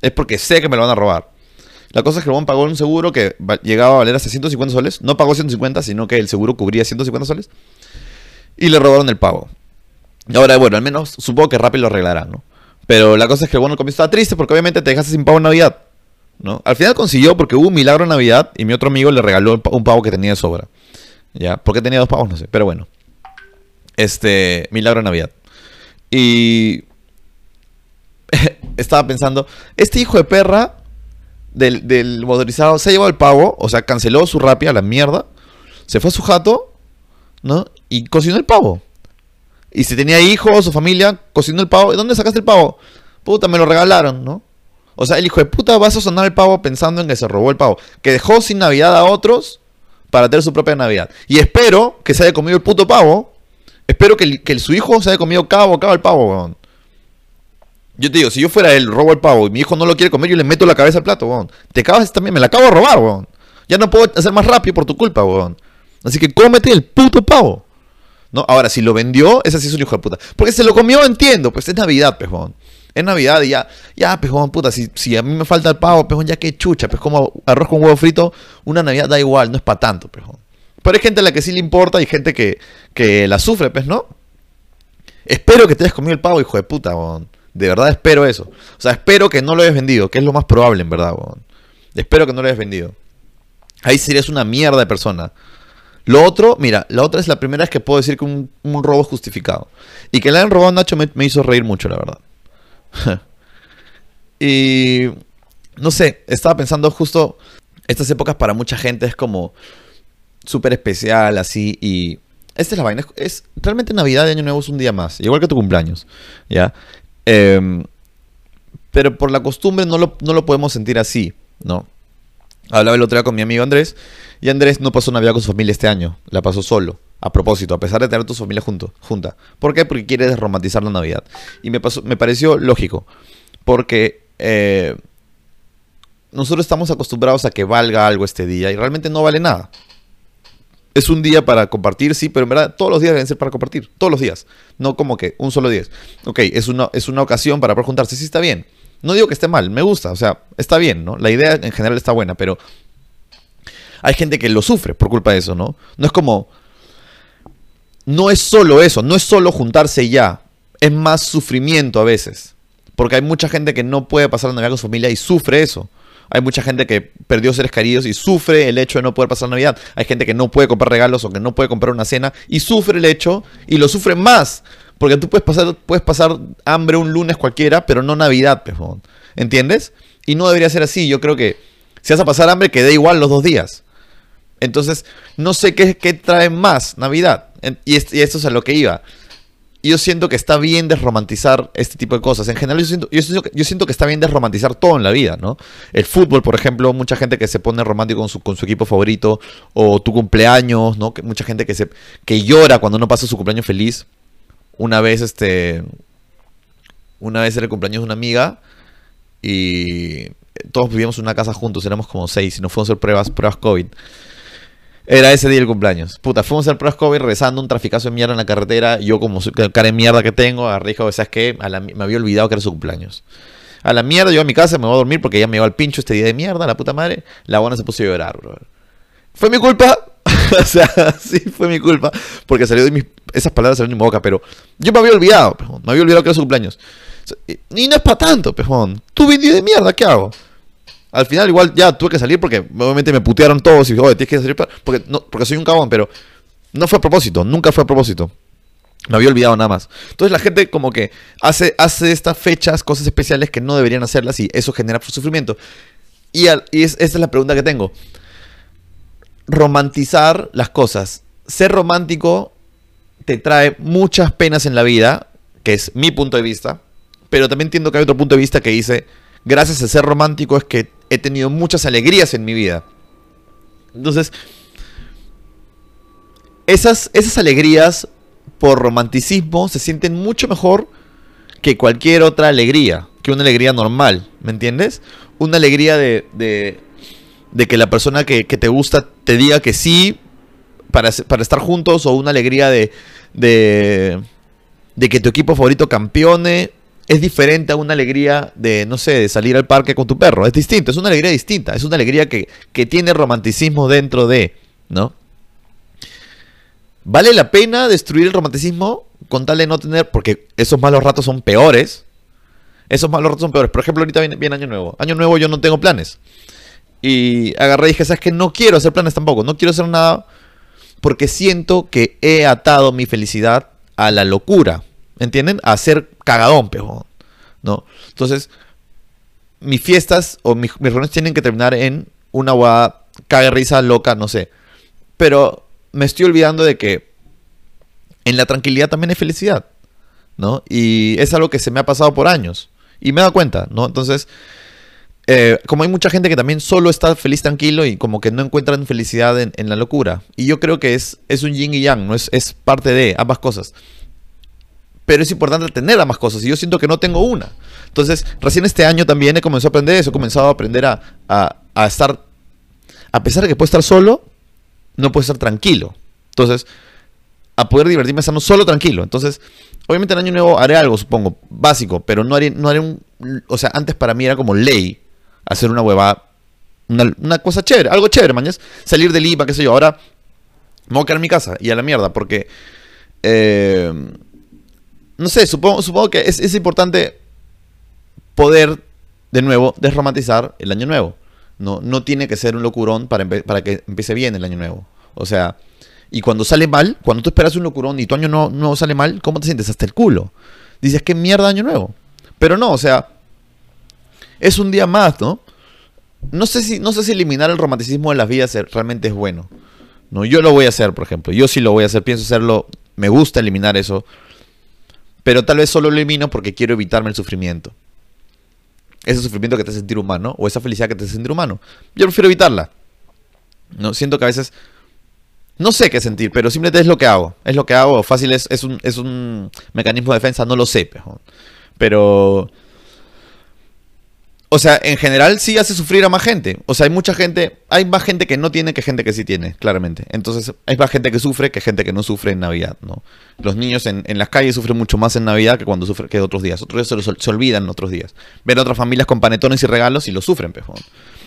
es porque sé que me lo van a robar. La cosa es que el pagó un seguro que llegaba a valer hasta 150 soles. No pagó 150, sino que el seguro cubría 150 soles. Y le robaron el pago. Ahora, bueno, al menos supongo que rápido lo arreglarán, ¿no? Pero la cosa es que bueno, el comienzo estaba triste porque obviamente te dejaste sin pavo en Navidad. ¿no? Al final consiguió porque hubo un milagro en Navidad y mi otro amigo le regaló un pavo que tenía de sobra. ¿Ya? ¿Por qué tenía dos pavos? No sé, pero bueno. Este, Milagro de Navidad. Y estaba pensando, este hijo de perra del, motorizado se ha llevado el pavo, o sea, canceló su rapia la mierda, se fue a su jato, ¿no? Y cocinó el pavo. Y si tenía hijos o familia, cocinó el pavo. ¿Y dónde sacaste el pavo? Puta, me lo regalaron, ¿no? O sea, el hijo de puta va a sonar el pavo pensando en que se robó el pavo. Que dejó sin Navidad a otros para tener su propia Navidad. Y espero que se haya comido el puto pavo Espero que, que su hijo se haya comido cada bocado el pavo, weón. Yo te digo, si yo fuera él, robo el pavo y mi hijo no lo quiere comer, yo le meto la cabeza al plato, weón. Te acabas también, me la acabo de robar, weón. Ya no puedo hacer más rápido por tu culpa, weón. Así que cómete el puto pavo. ¿No? Ahora, si lo vendió, ese sí es un hijo de puta. Porque se lo comió, entiendo, pues es Navidad, pejón. Es Navidad y ya, ya, pejón, puta, si, si a mí me falta el pavo, pejón, ya que chucha, pues como arroz con huevo frito, una Navidad da igual, no es para tanto, pejón. Pero hay gente a la que sí le importa y gente que, que la sufre, pues, ¿no? Espero que te hayas comido el pavo, hijo de puta, De verdad espero eso. O sea, espero que no lo hayas vendido, que es lo más probable, en verdad, Espero que no lo hayas vendido. Ahí serías una mierda de persona. Lo otro, mira, la otra es la primera vez que puedo decir que un, robo es justificado. Y que le hayan robado a Nacho me, hizo reír mucho, la verdad. y no sé, estaba pensando justo, estas épocas para mucha gente es como súper especial, así, y esta es la vaina. Es, realmente Navidad y Año Nuevo es un día más, igual que tu cumpleaños, ¿ya? Em, pero por la costumbre no lo, no lo podemos sentir así, ¿no? Hablaba el otro día con mi amigo Andrés, y Andrés no pasó Navidad con su familia este año, la pasó solo, a propósito, a pesar de tener tu familia junta. ¿Por qué? Porque quiere desromantizar la Navidad. Y me, pasó, me pareció lógico, porque eh, nosotros estamos acostumbrados a que valga algo este día y realmente no vale nada es un día para compartir, sí, pero en verdad todos los días deben ser para compartir, todos los días, no como que un solo día. Ok, es una, es una ocasión para poder juntarse, sí está bien. No digo que esté mal, me gusta, o sea, está bien, ¿no? La idea en general está buena, pero hay gente que lo sufre por culpa de eso, ¿no? No es como... No es solo eso, no es solo juntarse ya, es más sufrimiento a veces. Porque hay mucha gente que no puede pasar la Navidad con su familia y sufre eso. Hay mucha gente que perdió seres queridos y sufre el hecho de no poder pasar Navidad. Hay gente que no puede comprar regalos o que no puede comprar una cena y sufre el hecho y lo sufre más. Porque tú puedes pasar, puedes pasar hambre un lunes cualquiera, pero no Navidad, pejón. ¿Entiendes? Y no debería ser así. Yo creo que si vas a pasar hambre, que dé igual los dos días. Entonces, no sé qué, qué trae más Navidad. Y esto es a lo que iba yo siento que está bien desromantizar este tipo de cosas. En general, yo siento, yo siento, que está bien desromantizar todo en la vida, ¿no? El fútbol, por ejemplo, mucha gente que se pone romántico con su, con su equipo favorito, o tu cumpleaños, ¿no? Que mucha gente que, se, que llora cuando no pasa su cumpleaños feliz. Una vez, este. Una vez era el cumpleaños de una amiga y todos vivíamos en una casa juntos, éramos como seis y nos fuimos a hacer pruebas, pruebas COVID. Era ese día el cumpleaños. Puta, fuimos al pruebas COVID rezando un traficazo de mierda en la carretera. Yo, como cara de mierda que tengo, agarré ¿sabes qué? me había olvidado que era su cumpleaños. A la mierda, yo a mi casa me voy a dormir porque ya me iba al pincho este día de mierda, la puta madre. La buena se puso a llorar, bro. ¿Fue mi culpa? o sea, sí, fue mi culpa. Porque salió de mis. Esas palabras salieron de mi boca, pero yo me había olvidado, pejón. Me había olvidado que era su cumpleaños. Y no es para tanto, pejón. Tuve un día de mierda, ¿qué hago? Al final igual ya tuve que salir porque obviamente me putearon todos y dije, oye, tienes que salir porque, no, porque soy un cabón, pero no fue a propósito, nunca fue a propósito. Me había olvidado nada más. Entonces la gente como que hace, hace estas fechas cosas especiales que no deberían hacerlas y eso genera sufrimiento. Y, y es, esta es la pregunta que tengo. Romantizar las cosas. Ser romántico te trae muchas penas en la vida, que es mi punto de vista, pero también entiendo que hay otro punto de vista que dice, gracias a ser romántico es que he tenido muchas alegrías en mi vida. Entonces, esas, esas alegrías por romanticismo se sienten mucho mejor que cualquier otra alegría, que una alegría normal, ¿me entiendes? Una alegría de, de, que la persona que, te gusta te diga que sí para, para estar juntos o una alegría de, de, de que tu equipo favorito campeone es diferente a una alegría de, no sé, de salir al parque con tu perro. Es distinto, es una alegría distinta, es una alegría que, que tiene romanticismo dentro de, ¿no? ¿Vale la pena destruir el romanticismo con tal de no tener, porque esos malos ratos son peores? Esos malos ratos son peores. Por ejemplo, ahorita viene, Año Nuevo. Año Nuevo yo no tengo planes. Y agarré y dije, ¿sabes que No quiero hacer planes tampoco. No quiero hacer nada porque siento que he atado mi felicidad a la locura. ¿Entienden? A ser cagadón, pejo. ¿No? Entonces, mis fiestas o mis, reuniones tienen que terminar en una guada caga risa loca, no sé. Pero me estoy olvidando de que en la tranquilidad también hay felicidad, ¿no? Y es algo que se me ha pasado por años y me he dado cuenta, ¿no? Entonces, eh, como hay mucha gente que también solo está feliz tranquilo y como que no encuentran felicidad en, la locura. Y yo creo que es, es un yin y yang, ¿no? Es, es parte de ambas cosas. Pero es importante tener ambas cosas y yo siento que no tengo una. Entonces, recién este año también he comenzado a aprender eso, he comenzado a aprender a, a, a estar, a pesar de que puedo estar solo, no puedo estar tranquilo. Entonces, a poder divertirme estando solo tranquilo. Entonces, obviamente en Año Nuevo haré algo, supongo, básico, pero no haré, no haré un... O sea, antes para mí era como ley hacer una hueva, una, cosa chévere, algo chévere, mañana. Salir del IVA, qué sé yo. Ahora me voy a quedar en mi casa y a la mierda, porque... Eh, no sé, supongo, supongo que es, es importante poder, de nuevo, desromantizar el Año Nuevo. No, no tiene que ser un locurón para, para que empiece bien el año nuevo. O sea, y cuando sale mal, cuando tú esperas un locurón y tu año no sale mal, ¿cómo te sientes? Hasta el culo. Dices, ¿qué mierda año nuevo? Pero no, o sea, es un día más, ¿no? No sé si, no sé si eliminar el romanticismo de las vidas realmente es bueno. No, yo lo voy a hacer, por ejemplo. Yo sí lo voy a hacer, pienso hacerlo. Me gusta eliminar eso. Pero tal vez solo lo elimino porque quiero evitarme el sufrimiento ese sufrimiento que te hace sentir humano o esa felicidad que te hace sentir humano. Yo prefiero evitarla. No siento que a veces no sé qué sentir, pero simplemente es lo que hago. Es lo que hago. Fácil es, es, un, es un mecanismo de defensa, no lo sé. Pero o sea, en general sí hace sufrir a más gente. O sea, hay mucha gente, hay más gente que no tiene que gente que sí tiene, claramente. Entonces, hay más gente que sufre que gente que no sufre en Navidad, ¿no? Los niños en, las calles sufren mucho más en Navidad que cuando sufren que otros días. Otros días se, olvidan otros días. Ven a otras familias con panetones y regalos y lo sufren, pejón.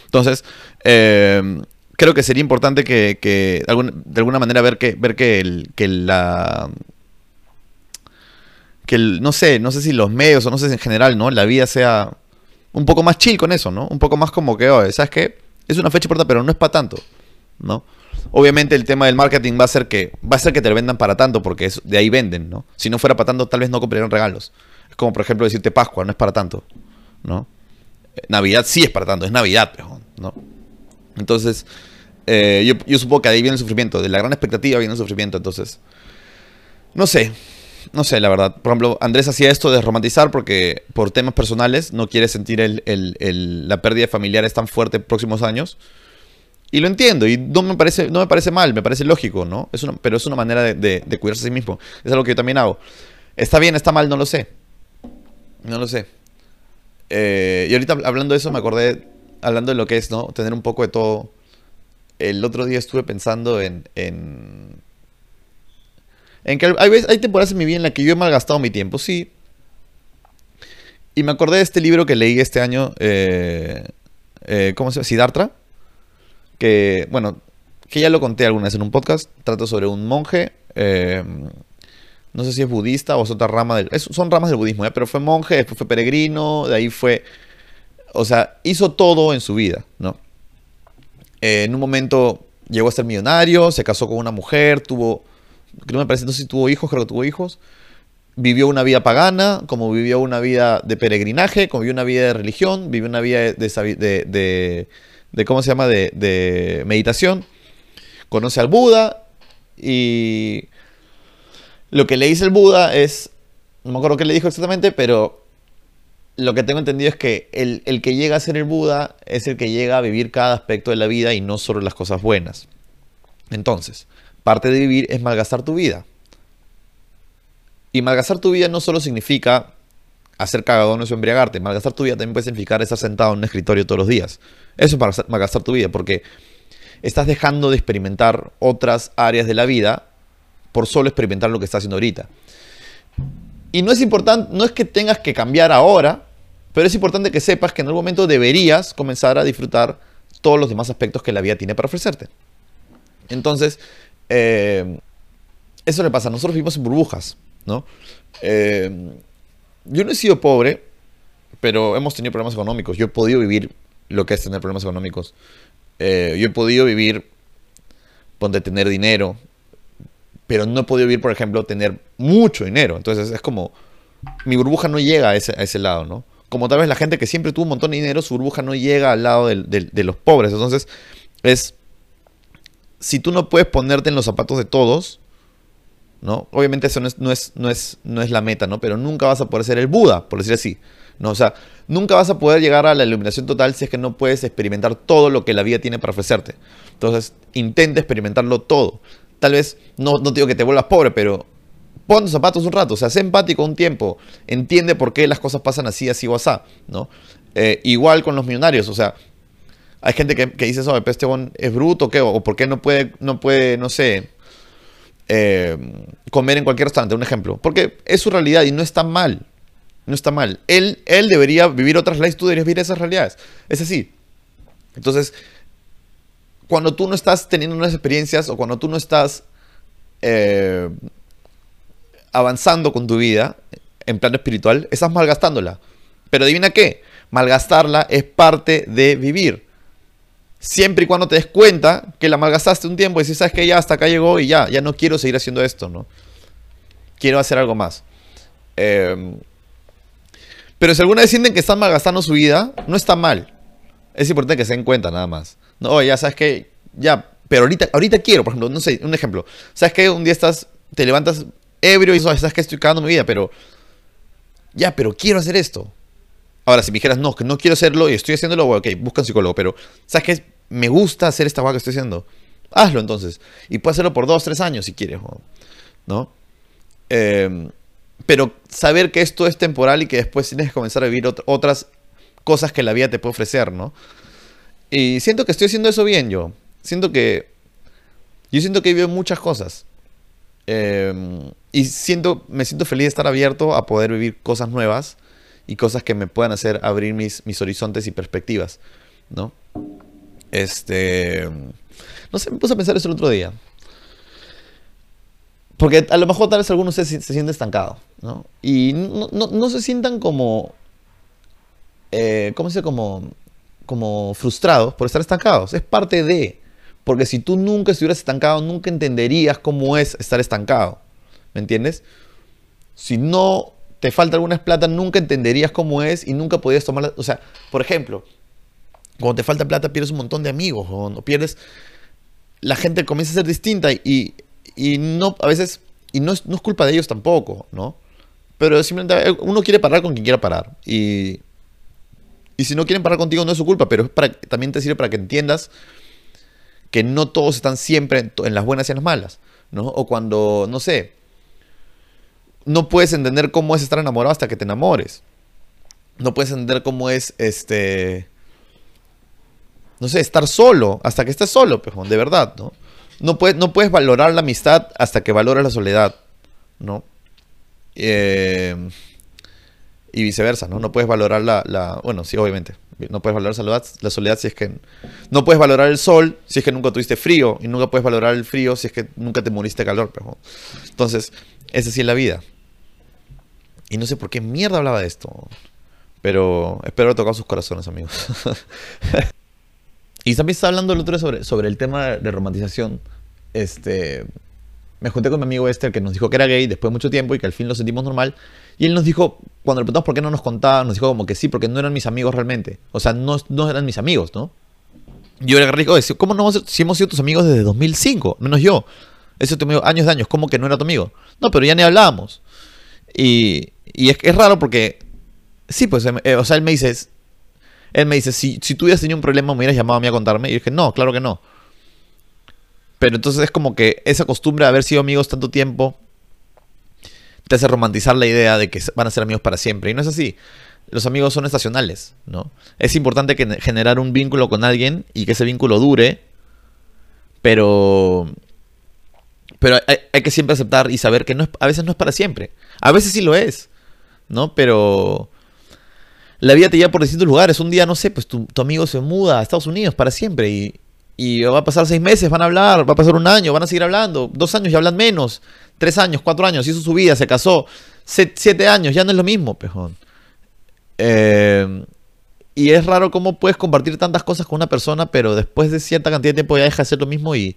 Entonces, eh, creo que sería importante que, de, alguna, manera ver que, ver que, el, que la que el, no sé, no sé si los medios o no sé si en general, ¿no? La vida sea un poco más chill con eso, ¿no? Un poco más como que, oye, ¿sabes qué? Es una fecha importante, pero no es para tanto, ¿no? Obviamente el tema del marketing va a ser que va a ser que te lo vendan para tanto porque de ahí venden, ¿no? Si no fuera para tanto, tal vez no comprarían regalos. Es como, por ejemplo, decirte Pascua, no es para tanto, ¿no? Navidad sí es para tanto, es Navidad, ¿no? Entonces, eh, yo, yo supongo que ahí viene el sufrimiento, de la gran expectativa viene el sufrimiento, entonces, no sé, no sé, la verdad. Por ejemplo, Andrés hacía esto de romantizar porque por temas personales no quiere sentir la pérdida de familiares tan fuerte en próximos años. Y lo entiendo, y no me parece, no me parece mal, me parece lógico, ¿no? Es una, pero es una manera de, cuidarse a sí mismo. Es algo que yo también hago. ¿Está bien, está mal? No lo sé. No lo sé. Eh, y ahorita hablando de eso me acordé, hablando de lo que es, ¿no? Tener un poco de todo. El otro día estuve pensando en en que hay, hay temporadas en mi vida en las que yo he malgastado mi tiempo, sí. Y me acordé de este libro que leí este año, eh, eh, ¿cómo se llama? Siddhartha. Que, bueno, que ya lo conté alguna vez en un podcast. Trata sobre un monje. Eh, no sé si es budista o es otra rama del. son ramas del budismo, pero fue monje, después fue peregrino, de ahí fue. O sea, hizo todo en su vida, ¿no? en un momento llegó a ser millonario, se casó con una mujer, tuvo no me parece, no si tuvo hijos, creo que tuvo hijos, vivió una vida pagana, como vivió una vida de peregrinaje, como vivió una vida de religión, vivió una vida de, de, de, ¿cómo se llama?, de, de meditación, conoce al Buda y lo que le dice el Buda es, no me acuerdo qué le dijo exactamente, pero lo que tengo entendido es que el, el, que llega a ser el Buda es el que llega a vivir cada aspecto de la vida y no solo las cosas buenas. Entonces, parte de vivir es malgastar tu vida. Y malgastar tu vida no solo significa hacer cagadones o embriagarte. Malgastar tu vida también puede significar estar sentado en un escritorio todos los días. Eso es malgastar tu vida, porque estás dejando de experimentar otras áreas de la vida por solo experimentar lo que estás haciendo ahorita. Y no es importante, no es que tengas que cambiar ahora, pero es importante que sepas que en algún momento deberías comenzar a disfrutar todos los demás aspectos que la vida tiene para ofrecerte. Entonces, eh, eso le pasa. Nosotros vivimos en burbujas. ¿no? Eh, yo no he sido pobre, pero hemos tenido problemas económicos. Yo he podido vivir lo que es tener problemas económicos. Eh, yo he podido vivir, donde tener dinero, pero no he podido vivir, por ejemplo, tener mucho dinero. Entonces es como, mi burbuja no llega a ese, a ese lado, ¿no? Como tal vez la gente que siempre tuvo un montón de dinero, su burbuja no llega al lado de los pobres. Entonces es, si tú no puedes ponerte en los zapatos de todos, ¿no? Obviamente eso no es, no es, no es, no es la meta, ¿no? Pero nunca vas a poder ser el Buda, por decir así. ¿no? O sea, nunca vas a poder llegar a la iluminación total si es que no puedes experimentar todo lo que la vida tiene para ofrecerte. Entonces, intenta experimentarlo todo. Tal vez, no, no digo que te vuelvas pobre, pero pon tus zapatos un rato, o sea, sé empático un tiempo, entiende por qué las cosas pasan así, así o así, ¿no? Eh, igual con los millonarios, o sea, hay gente que, dice eso, este es bruto, ¿qué? O por qué no puede, no puede, no sé, eh, comer en cualquier restaurante, un ejemplo. Porque es su realidad y no está mal. No está mal. Él, él debería vivir otras leyes, tú deberías vivir esas realidades. Es así. Entonces, cuando tú no estás teniendo unas experiencias o cuando tú no estás eh, avanzando con tu vida en plan espiritual, estás malgastándola. Pero adivina qué, malgastarla es parte de vivir. Siempre y cuando te des cuenta que la malgastaste un tiempo y dices, sabes que ya hasta acá llegó y ya, ya no quiero seguir haciendo esto, ¿no? Quiero hacer algo más. Em, pero si alguna vez sienten que están malgastando su vida, no está mal. Es importante que se den cuenta nada más. No, ya sabes que, ya, pero ahorita, ahorita quiero, por ejemplo, no sé, un ejemplo. Sabes que un día estás, te levantas ebrio y sabes que estoy cagando mi vida, pero, ya, pero quiero hacer esto. Ahora, si me dijeras, no, que no quiero hacerlo y estoy haciéndolo, ok, busca un psicólogo, pero ¿sabes qué? Me gusta hacer esta cosa que estoy haciendo. Hazlo entonces. Y puedes hacerlo por dos, tres años si quieres, ¿no? Em, pero saber que esto es temporal y que después tienes que comenzar a vivir otras cosas que la vida te puede ofrecer, ¿no? Y siento que estoy haciendo eso bien yo. Siento que... Yo siento que he vivido muchas cosas. Em, y siento, me siento feliz de estar abierto a poder vivir cosas nuevas y cosas que me puedan hacer abrir mis horizontes y perspectivas, ¿no? Este... No sé, me puse a pensar eso el otro día. Porque a lo mejor tal vez algunos se, se sienten estancados, ¿no? Y no, no, no se sientan como... Eh, ¿Cómo se dice? Como, como frustrados por estar estancados. Es parte de... Porque si tú nunca estuvieras estancado, nunca entenderías cómo es estar estancado. ¿Me entiendes? Si no te falta alguna plata, nunca entenderías cómo es y nunca podrías tomar... O sea, por ejemplo, cuando te falta plata pierdes un montón de amigos o no pierdes... La gente comienza a ser distinta y, y no, a veces, y no es, no es culpa de ellos tampoco, ¿no? Pero simplemente uno quiere parar con quien quiera parar. Y, y si no quieren parar contigo no es su culpa, pero es para, también te sirve para que entiendas que no todos están siempre en las buenas y en las malas, ¿no? O cuando, no sé, no puedes entender cómo es estar enamorado hasta que te enamores. No puedes entender cómo es este. No sé, estar solo hasta que estés solo, pejón, de verdad, ¿no? No puedes, no puedes valorar la amistad hasta que valoras la soledad, ¿no? Eh, y viceversa, ¿no? No puedes valorar la, la, Bueno, sí, obviamente. No puedes valorar la soledad, la soledad si es que... No puedes valorar el sol si es que nunca tuviste frío. Y nunca puedes valorar el frío si es que nunca te moriste calor. Pero... Entonces, esa sí es la vida. Y no sé por qué mierda hablaba de esto. Pero espero tocar sus corazones, amigos. y también está hablando el otro sobre, sobre el tema de romantización. Este. me junté con mi amigo Esther que nos dijo que era gay después de mucho tiempo y que al fin lo sentimos normal. Y él nos dijo, cuando le preguntamos por qué no nos contaba, nos dijo como que sí, porque no eran mis amigos realmente. O sea, no, no eran mis amigos, ¿no? Yo le rico decir, ¿cómo no si hemos sido tus amigos desde 2005? Menos yo. Ese es tu amigo años de años, ¿cómo que no era tu amigo? No, pero ya ni hablábamos. Y, y es, es raro porque, sí, pues, em, eh, o sea, él me dice, él me dice, si, si tú hubieras tenido un problema, me hubieras llamado a mí a contarme. Y yo dije, no, claro que no. Pero entonces es como que esa costumbre de haber sido amigos tanto tiempo te hace romantizar la idea de que van a ser amigos para siempre. Y no es así. Los amigos son estacionales, ¿no? Es importante que generar un vínculo con alguien y que ese vínculo dure, pero pero hay, que siempre aceptar y saber que no a veces no es para siempre. A veces sí lo es, ¿no? Pero la vida te lleva por distintos lugares. Un día, no sé, pues tu, tu amigo se muda a Estados Unidos para siempre y, y va a pasar seis meses, van a hablar, va a pasar un año, van a seguir hablando, dos años ya hablan menos, tres años, cuatro años, hizo su vida, se casó, siete años, ya no es lo mismo, pejón. Eh, y es raro cómo puedes compartir tantas cosas con una persona, pero después de cierta cantidad de tiempo ya deja de ser lo mismo y,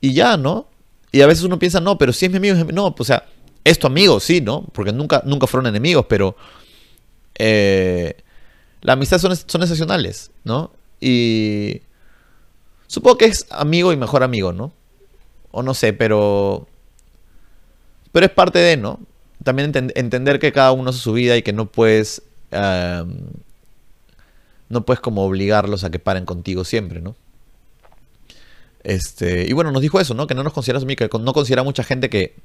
y ya, ¿no? Y a veces uno piensa, no, pero si es mi amigo, no, pues, o sea, es tu amigo, sí, ¿no? Porque nunca, nunca fueron enemigos, pero eh, la amistad son, son excepcionales, ¿no? Y Supongo que es amigo y mejor amigo, ¿no? O no sé, pero. Pero es parte de, ¿no? También entender que cada uno hace su vida y que no puedes. no puedes como obligarlos a que paren contigo siempre, ¿no? Este, y bueno, nos dijo eso, ¿no? Que no nos consideras amigos, que no considera mucha gente que,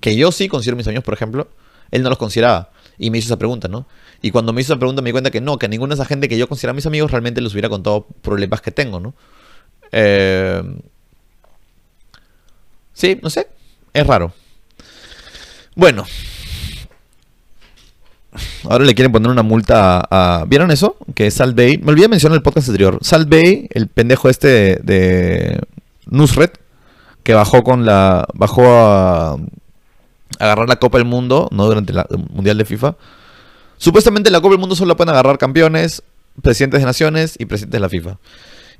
que yo sí considero mis amigos, por ejemplo, él no los consideraba. Y me hizo esa pregunta, ¿no? Y cuando me hizo esa pregunta me di cuenta que no, que ninguna de esa gente que yo consideraba mis amigos realmente les hubiera contado problemas que tengo, ¿no? Eh, sí, no sé. Es raro. Bueno. Ahora le quieren poner una multa a... ¿Vieron eso? Que es Salt Bay. Me olvidé mencionar el podcast anterior. Salt Bay, el pendejo este de, Nusret, que bajó con la... Bajó a, agarrar la Copa del Mundo, no durante el Mundial de FIFA. Supuestamente la Copa del Mundo solo la pueden agarrar campeones, presidentes de naciones y presidentes de la FIFA.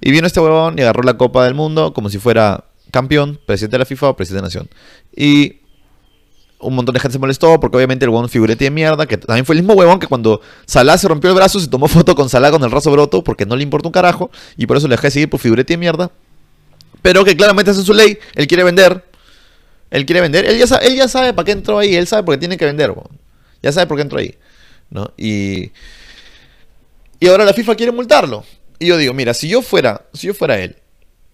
Y vino este huevón y agarró la Copa del Mundo como si fuera campeón, presidente de la FIFA o presidente de la Nación. Y un montón de gente se molestó porque obviamente el huevón figurete de mierda, que también fue el mismo huevón que cuando Salah se rompió el brazo se tomó foto con Salah con el raso broto porque no le importa un carajo y por eso le dejé de seguir por figurete de mierda. Pero que claramente hace su ley, él quiere vender. Él quiere vender, él ya sabe, él ya sabe para qué entró ahí, él sabe por qué tiene que vender, Ya sabe por qué entró ahí. ¿no? Y, y ahora la FIFA quiere multarlo. Y yo digo, mira, si yo fuera, si yo fuera él,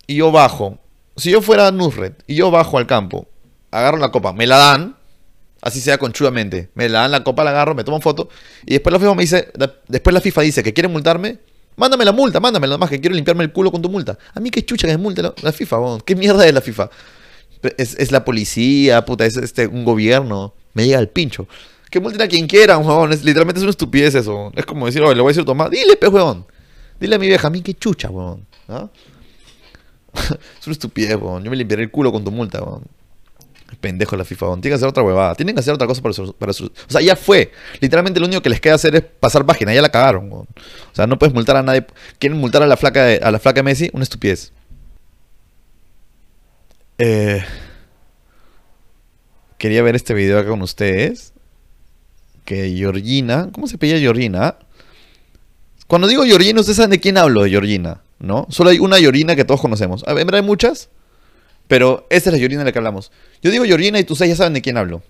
y yo bajo, si yo fuera Nusret, y yo bajo al campo, agarro la copa, me la dan, así sea conchudamente, me la dan la copa, la agarro, me tomo foto, y después la FIFA me dice, después la FIFA dice que quiere multarme, mándame la multa, mándame más que quiero limpiarme el culo con tu multa. A mí qué chucha que es multa la, FIFA, qué mierda es la FIFA. Es, la policía, puta, es este, un gobierno, me llega el pincho. Que multen a quien quiera, huevón. Es, literalmente es una estupidez eso. Es como decir, oye, le voy a decir a Tomás, dile, pe, huevón. Dile a mi vieja, a mí qué chucha, weón. ¿no? es una estupidez, weón. Yo me limpiaré el culo con tu multa, weón. Pendejo la FIFA, weón. Tienen que hacer otra huevada. Tienen que hacer otra cosa para su, para O sea, ya fue. Literalmente lo único que les queda hacer es pasar página. Ya la cagaron, weón. O sea, no puedes multar a nadie. Quieren multar a la flaca de, a la flaca Messi. Una estupidez. Eh, quería ver este video acá con ustedes. Que Georgina. ¿Cómo se pilla Georgina? Cuando digo Georgina, ustedes saben de quién hablo de Georgina, ¿no? Solo hay una Georgina que todos conocemos. En verdad hay muchas, pero esta es la Georgina de la que hablamos. Yo digo Georgina y ustedes ya saben de quién hablo.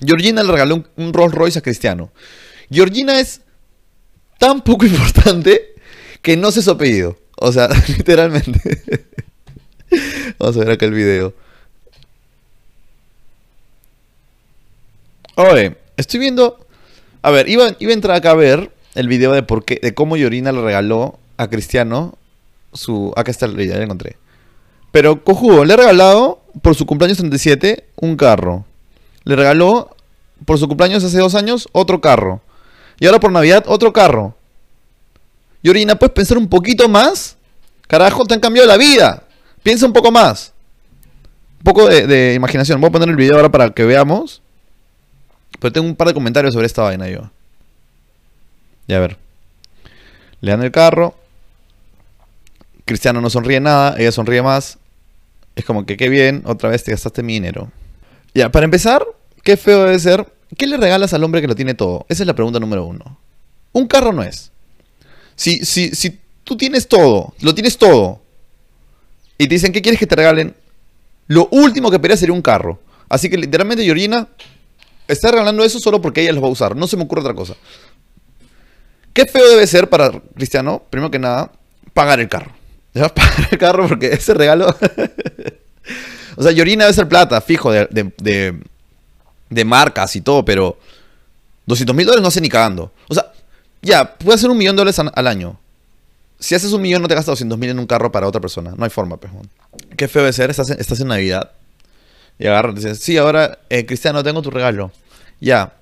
Georgina le regaló un, Rolls Royce a Cristiano. Georgina es tan poco importante que no sé su apellido. O sea, literalmente. Vamos a ver acá el video. Oye, estoy viendo. A ver, iba, iba a entrar acá a ver el video de por qué, de cómo Yorina le regaló a Cristiano su. Acá está el video, ya lo encontré. Pero cojudo, le ha regalado por su cumpleaños 37 un carro. Le regaló por su cumpleaños hace dos años otro carro. Y ahora por Navidad otro carro. Yorina, ¿puedes pensar un poquito más? Carajo, te han cambiado la vida. Piensa un poco más. Un poco de, imaginación. Voy a poner el video ahora para que veamos. Pero tengo un par de comentarios sobre esta vaina yo. Ya a ver. Le dan el carro. Cristiano no sonríe nada, ella sonríe más. Es como que qué bien, otra vez te gastaste mi dinero. Ya, para empezar, qué feo debe ser. ¿Qué le regalas al hombre que lo tiene todo? Esa es la pregunta número uno. Un carro no es. Si, si, si tú tienes todo, lo tienes todo, y te dicen, ¿qué quieres que te regalen? Lo último que pedías sería un carro. Así que literalmente Yorina está regalando eso solo porque ella los va a usar. No se me ocurre otra cosa. Qué feo debe ser para Cristiano, primero que nada, pagar el carro. a Pagar el carro porque ese regalo. o sea, Yorina debe ser plata, fijo, de, de, marcas y todo, pero 200 mil dólares no hace ni cagando. O sea, ya, puede ser un millón de dólares al año. Si haces un millón, no te gastas 200 mil en un carro para otra persona. No hay forma, pejón. Qué feo de ser. Estás en, estás en Navidad. Y agarras y dices, sí, ahora, eh, Cristiano, tengo tu regalo. Ya.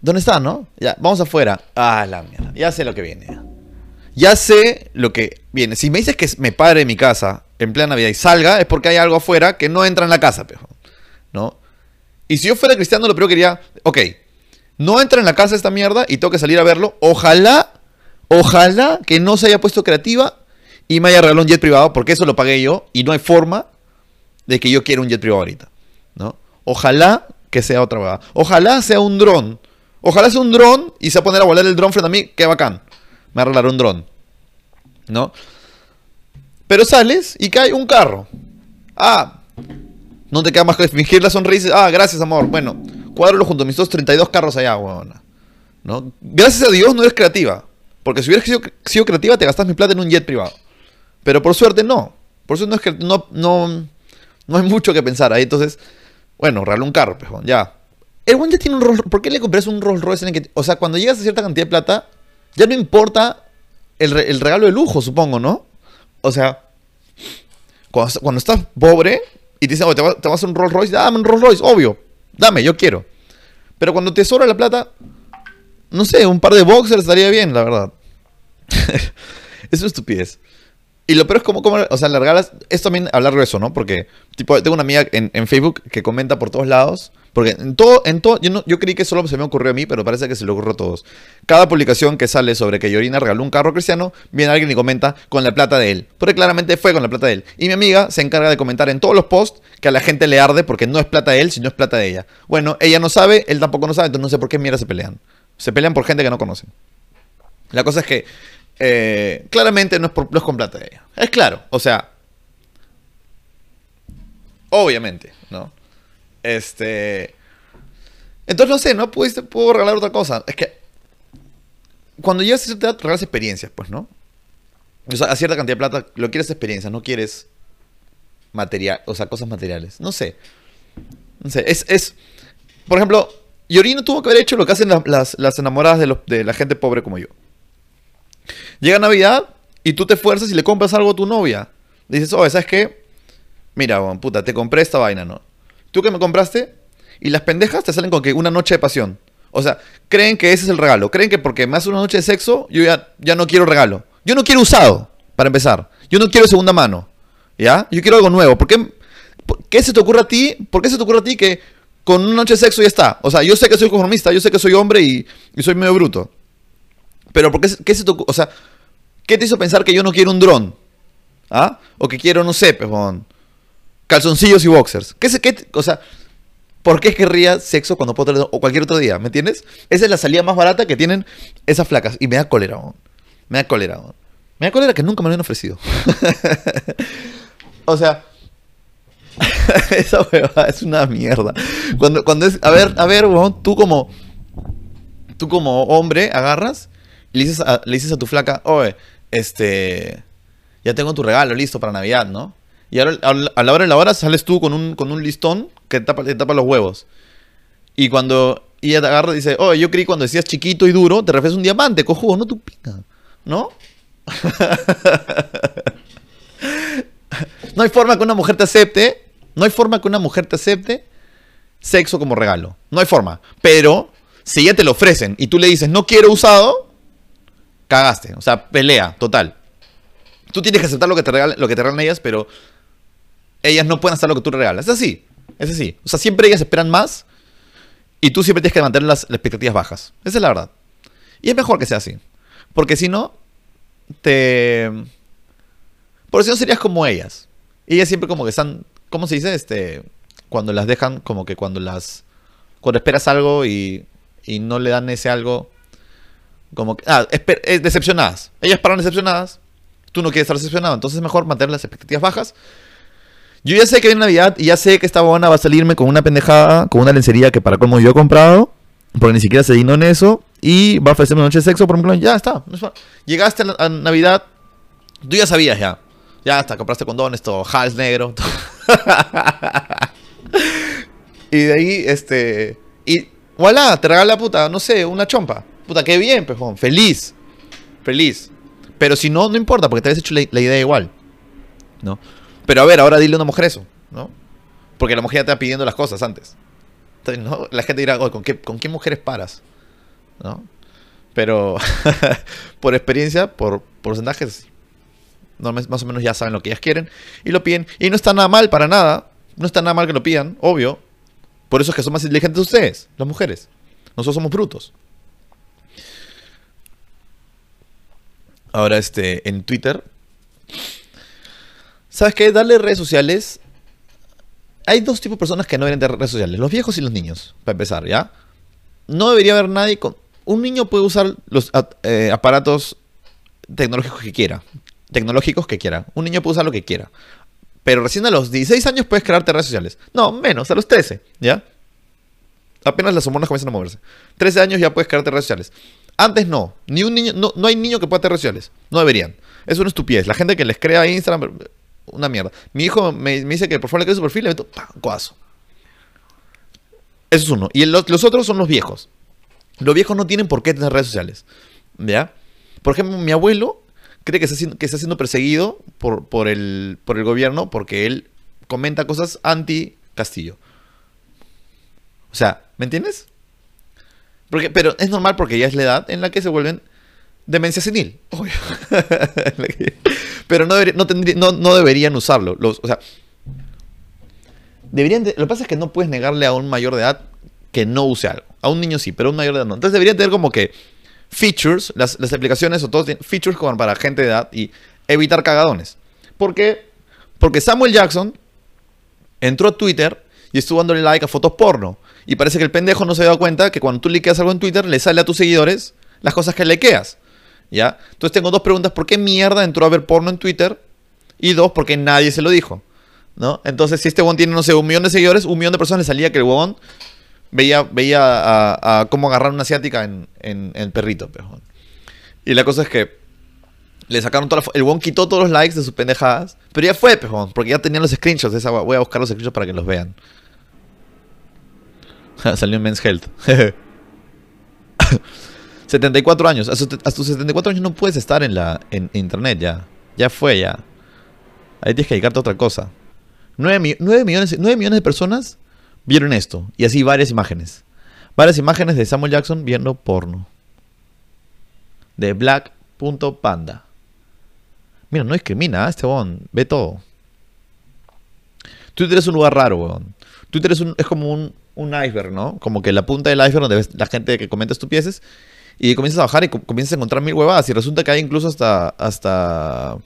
¿Dónde está, no? Ya, vamos afuera. Ah, la mierda. Ya sé lo que viene. Ya sé lo que viene. Si me dices que me padre en mi casa en plena Navidad y salga, es porque hay algo afuera que no entra en la casa, pejón. ¿No? Y si yo fuera cristiano, lo primero que quería, ok, no entra en la casa esta mierda y tengo que salir a verlo. Ojalá Ojalá que no se haya puesto creativa y me haya regalado un jet privado, porque eso lo pagué yo y no hay forma de que yo quiera un jet privado ahorita. ¿no? Ojalá que sea otra cosa. Ojalá sea un dron. Ojalá sea un dron y se va a poner a volar el dron frente a mí. Qué bacán. Me arreglará un dron. ¿No? Pero sales y cae un carro. Ah, no te queda más que fingir la sonrisa. Ah, gracias, amor. Bueno, cuádralo junto a mis dos 32 carros allá, huevona. ¿No? Gracias a Dios no eres creativa. Porque si hubieras sido, creativa, te gastas mi plata en un jet privado. Pero por suerte no. Por suerte no es que no, no, hay mucho que pensar ahí. Entonces, bueno, regalo un carro, pejón, ya. El buen tiene un Rolls ¿Por qué le compras un Rolls Royce en el que.? O sea, cuando llegas a cierta cantidad de plata, ya no importa el, regalo de lujo, supongo, ¿no? O sea, cuando, estás pobre y te dicen, te, vas, te vas a un Rolls Royce, dame un Rolls Royce, obvio. Dame, yo quiero. Pero cuando te sobra la plata, no sé, un par de boxers estaría bien, la verdad. es una estupidez. Y lo peor es como, como, o sea, largar es también hablar de eso, ¿no? Porque, tipo, tengo una amiga en, Facebook que comenta por todos lados. Porque en todo, en todo, yo, no, yo creí que solo se me ocurrió a mí, pero parece que se le ocurrió a todos. Cada publicación que sale sobre que Yorina regaló un carro cristiano, viene alguien y comenta con la plata de él. Porque claramente fue con la plata de él. Y mi amiga se encarga de comentar en todos los posts que a la gente le arde porque no es plata de él, sino es plata de ella. Bueno, ella no sabe, él tampoco no sabe, entonces no sé por qué mierda se pelean. Se pelean por gente que no conocen. La cosa es que eh, claramente no es, por, con plata de ella. Es claro, o sea, obviamente, ¿no? Este... Entonces no sé, no puedo regalar otra cosa. Es que cuando llegas a cierta edad, regalas experiencias, pues, ¿no? O sea, a cierta cantidad de plata, lo quieres experiencias, no quieres material, o sea, cosas materiales. No sé. No sé, es, es por ejemplo, y no tuvo que haber hecho lo que hacen las, enamoradas de, la gente pobre como yo. Llega Navidad y tú te esfuerzas y le compras algo a tu novia. dices, oh, ¿sabes qué? Mira, puta, te compré esta vaina, ¿no? ¿Tú que me compraste? Y las pendejas te salen con que una noche de pasión. O sea, creen que ese es el regalo. Creen que porque me hace una noche de sexo, yo ya, ya no quiero regalo. Yo no quiero usado, para empezar. Yo no quiero segunda mano. ¿Ya? Yo quiero algo nuevo. ¿Por qué, qué se te ocurre a ti? ¿Por qué se te ocurre a ti que con una noche de sexo ya está. O sea, yo sé que soy conformista, yo sé que soy hombre y, soy medio bruto. Pero ¿por qué, qué se o sea, ¿qué te hizo pensar que yo no quiero un dron? ¿Ah? O que quiero, no sé, pejón, calzoncillos y boxers. ¿Qué, qué, o sea, ¿por qué querría sexo cuando puedo tener, o cualquier otro día? ¿Me entiendes? Esa es la salida más barata que tienen esas flacas. Y me da cólera, Me da cólera, Me da cólera que nunca me lo han ofrecido. o sea, Esa huevada es una mierda. Cuando, cuando es. A ver, a ver, tú como. Tú como hombre agarras y le dices a, le dices a tu flaca, oye, este. Ya tengo tu regalo listo para Navidad, ¿no? Y ahora a la hora de la hora sales tú con un, con un listón que te tapa, los huevos. Y cuando ella te agarra y dice, oye, yo creí cuando decías chiquito y duro, te refieres a un diamante, cojudo, no tu pica. ¿No? no hay forma que una mujer te acepte no hay forma que una mujer te acepte sexo como regalo. No hay forma. Pero si ya te lo ofrecen y tú le dices, no quiero usado, cagaste. O sea, pelea, total. Tú tienes que aceptar lo que te regalan, lo que te regalan ellas, pero ellas no pueden hacer lo que tú regalas. Es así. Es así. O sea, siempre ellas esperan más y tú siempre tienes que mantener las, expectativas bajas. Esa es la verdad. Y es mejor que sea así. Porque si no, te... Porque si no serías como ellas ellas siempre como que están, ¿cómo se dice? Este, cuando las dejan, como que cuando las, cuando esperas algo y, y no le dan ese algo, como que, ah, esper- eh, decepcionadas. Ellas paran decepcionadas, tú no quieres estar decepcionado, entonces es mejor mantener las expectativas bajas. Yo ya sé que viene Navidad y ya sé que esta buena va a salirme con una pendejada, con una lencería que para colmo yo he comprado, porque ni siquiera se dignó en eso, y va a ofrecerme una noche de sexo, por ejemplo, ya está. es Llegaste a, Navidad, tú ya sabías ya. Ya hasta compraste condones, todo, Hals negro. y de ahí, este. Y voilà, te regala puta, no sé, una chompa. Puta, qué bien, pejón. Feliz. Feliz. Pero si no, no importa, porque te habías hecho la, idea igual. ¿No? Pero a ver, ahora dile a una mujer eso, ¿no? Porque la mujer ya está pidiendo las cosas antes. Entonces, ¿no? La gente dirá, "Oye, ¿con qué, ¿con qué mujeres paras? ¿No? Pero por experiencia, por porcentajes, más o menos ya saben lo que ellas quieren y lo piden. Y no está nada mal para nada. No está nada mal que lo pidan, obvio. Por eso es que son más inteligentes ustedes, las mujeres. Nosotros somos brutos. Ahora, este, en Twitter. ¿Sabes qué? Darle redes sociales. Hay dos tipos de personas que no deberían tener redes sociales: los viejos y los niños, para empezar, ¿ya? No debería haber nadie con. Un niño puede usar los eh, aparatos tecnológicos que quiera. Tecnológicos que quiera. Un niño puede usar lo que quiera. Pero recién a los 16 años puedes crearte redes sociales. No, menos, a los 13, ¿ya? Apenas las hormonas comienzan a moverse. 13 años ya puedes crearte redes sociales. Antes no. Ni un niño, no, no hay niño que pueda tener redes sociales. No deberían. Es una estupidez. La gente que les crea Instagram, una mierda. Mi hijo me, dice que por favor le cree su perfil, le meto ¡pam! codazo. Eso es uno. Y los otros son los viejos. Los viejos no tienen por qué tener redes sociales. ¿Ya? Por ejemplo, mi abuelo cree que está siendo, que está siendo perseguido por, por, el, por el gobierno porque él comenta cosas anti-Castillo. O sea, ¿me entiendes? Porque, pero es normal porque ya es la edad en la que se vuelven demencia senil. Obvio. pero no, debería- no, tendría- no, no deberían usarlo. Los, o sea, deberían de- lo que pasa es que no puedes negarle a un mayor de edad que no use algo. A un niño sí, pero a un mayor de edad no. Entonces deberían tener como que features, las, las aplicaciones o todos tienen features como para gente de edad y evitar cagadones. ¿Por qué? Porque Samuel Jackson entró a Twitter y estuvo dándole like a fotos porno. Y parece que el pendejo no se dado cuenta que cuando tú likeas algo en Twitter, le sale a tus seguidores las cosas que likeas. ¿Ya? Entonces tengo dos preguntas. ¿Por qué mierda entró a ver porno en Twitter? Y dos, ¿por qué nadie se lo dijo? ¿No? Entonces, si este huevón tiene, no sé, un millón de seguidores, un millón de personas le salía que el huevón veía, veía a, cómo agarrar una asiática en, en, el perrito. Y la cosa es que le sacaron El huevón quitó todos los likes de sus pendejadas. Pero ya fue, pejón, porque ya tenían los screenshots de esa Voy a buscar los screenshots para que los vean. Salió en Men's Health. 74 años. A, tus 74 años no puedes estar en la en internet ya. Ya fue, ya. Ahí tienes que dedicarte a otra cosa. 9, millones, 9 millones de personas vieron esto. Y así varias imágenes. Varias imágenes de Samuel Jackson viendo porno. De Black.panda. Mira, no discrimina, ¿eh? este weón. Ve todo. Twitter es un lugar raro, weón. Twitter es, un- es como un, un iceberg, ¿no? Como que la punta del iceberg donde ves la gente que comenta estupideces. Y comienzas a bajar y co- comienzas a encontrar mil huevadas. Y resulta que hay incluso hasta. hasta.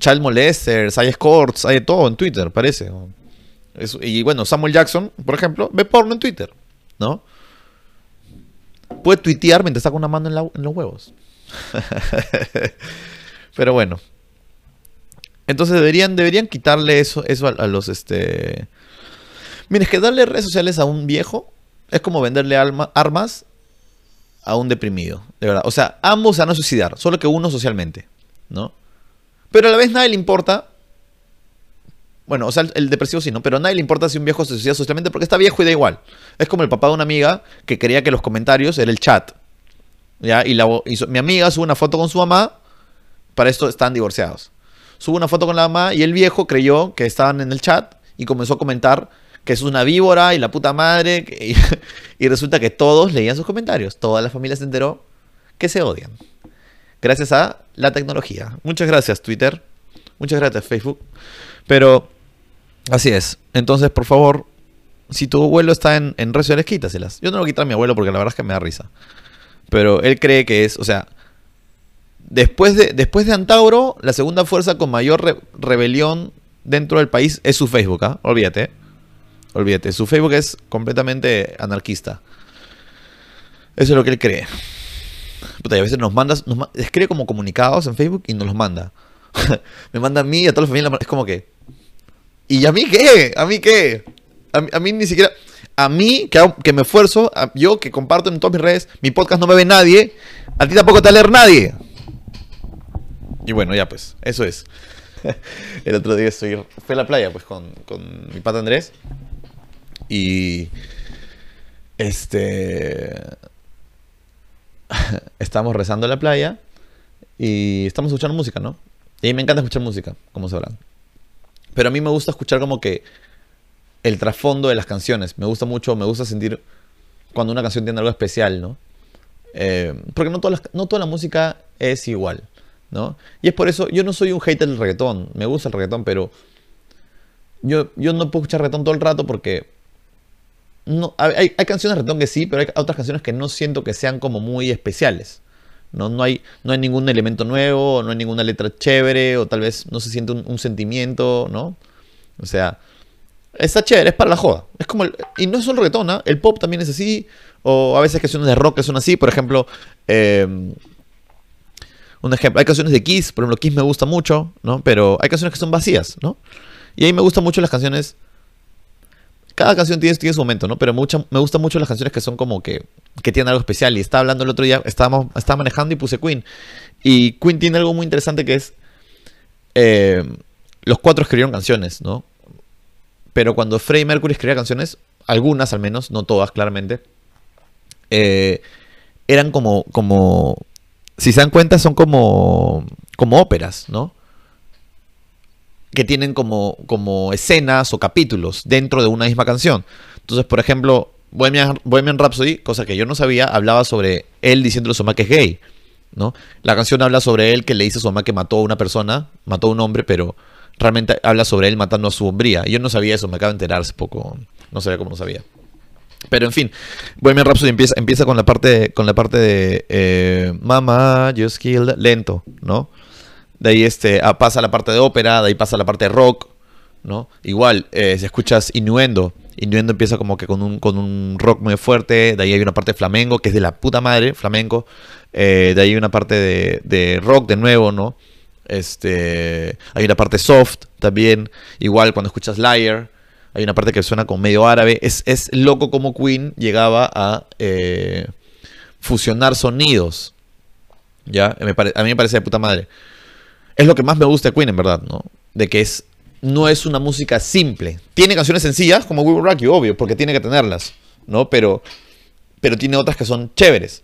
Child molesters, hay escorts, hay de todo en Twitter, parece. y bueno, Samuel Jackson, por ejemplo, ve porno en Twitter, ¿no? Puede tuitear mientras con una mano en los huevos. Pero bueno. Entonces deberían, deberían quitarle eso, eso a, a los este. Mira, es que darle redes sociales a un viejo es como venderle armas a un deprimido, de verdad. O sea, ambos se van a suicidar, solo que uno socialmente, ¿no? Pero a la vez nadie le importa. Bueno, o sea, el, depresivo sí, ¿no? Pero nadie le importa si un viejo se suicida socialmente porque está viejo y da igual. Es como el papá de una amiga que creía que los comentarios era el chat. ¿Ya? Y, la, y mi amiga sube una foto con su mamá. Para esto están divorciados. Sube una foto con la mamá y el viejo creyó que estaban en el chat y comenzó a comentar que es una víbora y la puta madre. y, resulta que todos leían sus comentarios. Toda la familia se enteró que se odian. Gracias a la tecnología. Muchas gracias, Twitter. Muchas gracias, Facebook. Pero así es. Entonces, por favor, si tu abuelo está en, en redes quítaselas. Yo no lo quitar a mi abuelo porque la verdad es que me da risa. Pero él cree que es, o sea, después de, después de Antauro, la segunda fuerza con mayor re- rebelión dentro del país es su Facebook, ¿ah? Olvídate. Olvídate. Su Facebook es completamente anarquista. Eso es lo que él cree. Puta, y a veces nos manda, nos, escribe como comunicados en Facebook y nos los manda. me manda a mí y a toda la familia. Es como que. ¿Y a mí qué? ¿A mí qué? A, mí ni siquiera. A mí, que, que me esfuerzo, yo que comparto en todas mis redes, mi podcast no me ve nadie, a ti tampoco te va a leer nadie. Y bueno, ya pues, eso es. El otro día estoy, fui a la playa pues con, con mi pata Andrés. Y. Este. estamos rezando en la playa y estamos escuchando música, ¿no? Y me encanta escuchar música, como sabrán. Pero a mí me gusta escuchar como que el trasfondo de las canciones. Me gusta mucho, me gusta sentir cuando una canción tiene algo especial, ¿no? Eh, porque no toda, la, no toda la música es igual, ¿no? Y es por eso, yo no soy un hater del reggaetón, me gusta el reggaetón, pero yo, yo no puedo escuchar reggaetón todo el rato porque no, hay, canciones de que sí, pero hay otras canciones que no siento que sean como muy especiales. No, no, hay, no hay ningún elemento nuevo, no hay ninguna letra chévere, o tal vez no se siente un, sentimiento, ¿no? O sea, está chévere, es para la joda. Es como y no es solo reggaetón, ¿ah? el pop también es así, o a veces canciones de rock que son así, por ejemplo, em, un ejemplo, hay canciones de Kiss, por ejemplo, Kiss me gusta mucho, ¿no? Pero hay canciones que son vacías, ¿no? Y ahí me gustan mucho las canciones cada canción tiene, su momento, ¿no? Pero me gustan mucho las canciones que son como que, que tienen algo especial. Y estaba hablando el otro día, estábamos, estaba manejando y puse Queen. Y Queen tiene algo muy interesante que es, eh, los cuatro escribieron canciones, ¿no? Pero cuando Freddie Mercury escribía canciones, algunas al menos, no todas claramente, eh, eran como, como, si se dan cuenta, son como, como óperas, ¿no? Que tienen como, como escenas o capítulos dentro de una misma canción. Entonces, por ejemplo, Bohemian, Bohemian Rhapsody, cosa que yo no sabía, hablaba sobre él diciéndole a su mamá que es gay. ¿no? La canción habla sobre él que le dice a su mamá que mató a una persona, mató a un hombre, pero realmente habla sobre él matando a su hombría. Yo no sabía eso, me acabo de enterar hace poco, no sabía cómo no sabía. Pero en fin, Bohemian Rhapsody empieza, empieza con la parte, con la parte de Mama just killed lento, ¿no? De ahí este, ah, pasa la parte de ópera, de ahí pasa la parte de rock, ¿no? Igual, eh, si escuchas Innuendo, Innuendo empieza como que con un, con un rock muy fuerte, de ahí hay una parte de flamenco, que es de la puta madre, flamenco, eh, de ahí hay una parte de, rock de nuevo, ¿no? Este, hay una parte soft también, igual cuando escuchas Liar, hay una parte que suena como medio árabe, es, es loco como Queen llegaba a eh, fusionar sonidos, ¿ya? a mí me parece de puta madre es lo que más me gusta de Queen, en verdad, ¿no? De que es, no es una música simple. Tiene canciones sencillas, como We Will Rock You, obvio, porque tiene que tenerlas, ¿no? Pero, pero tiene otras que son chéveres.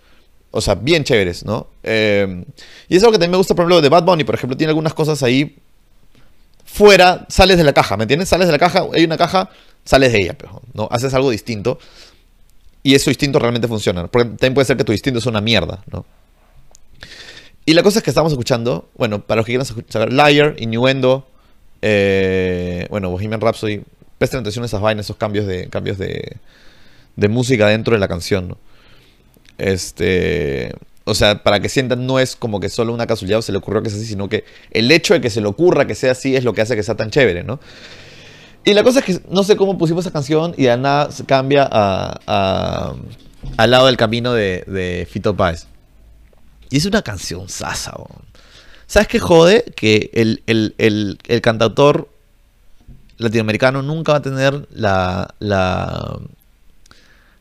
O sea, bien chéveres, ¿no? Eh, y es algo que también me gusta, por ejemplo, de Bad Bunny, por ejemplo, tiene algunas cosas ahí fuera, sales de la caja, ¿me entiendes? Sales de la caja, hay una caja, sales de ella, ¿no? Haces algo distinto. Y eso distinto realmente funciona. Porque también puede ser que tu distinto es una mierda, ¿no? Y la cosa es que estamos escuchando, bueno, para los que quieran escuchar, Liar, Innuendo, eh, bueno, Bohemian Rhapsody, presten atención a esas vainas, esos cambios de, cambios de, música dentro de la canción, ¿no? Este, o sea, para que sientan, no es como que solo una casualidad o se le ocurrió que sea así, sino que el hecho de que se le ocurra que sea así es lo que hace que sea tan chévere, ¿no? Y la cosa es que no sé cómo pusimos esa canción y de nada se cambia a, al lado del camino de, de Fito Páez. Y es una canción sasa. ¿Sabes qué jode? Que el, el, cantautor latinoamericano nunca va a tener la, la,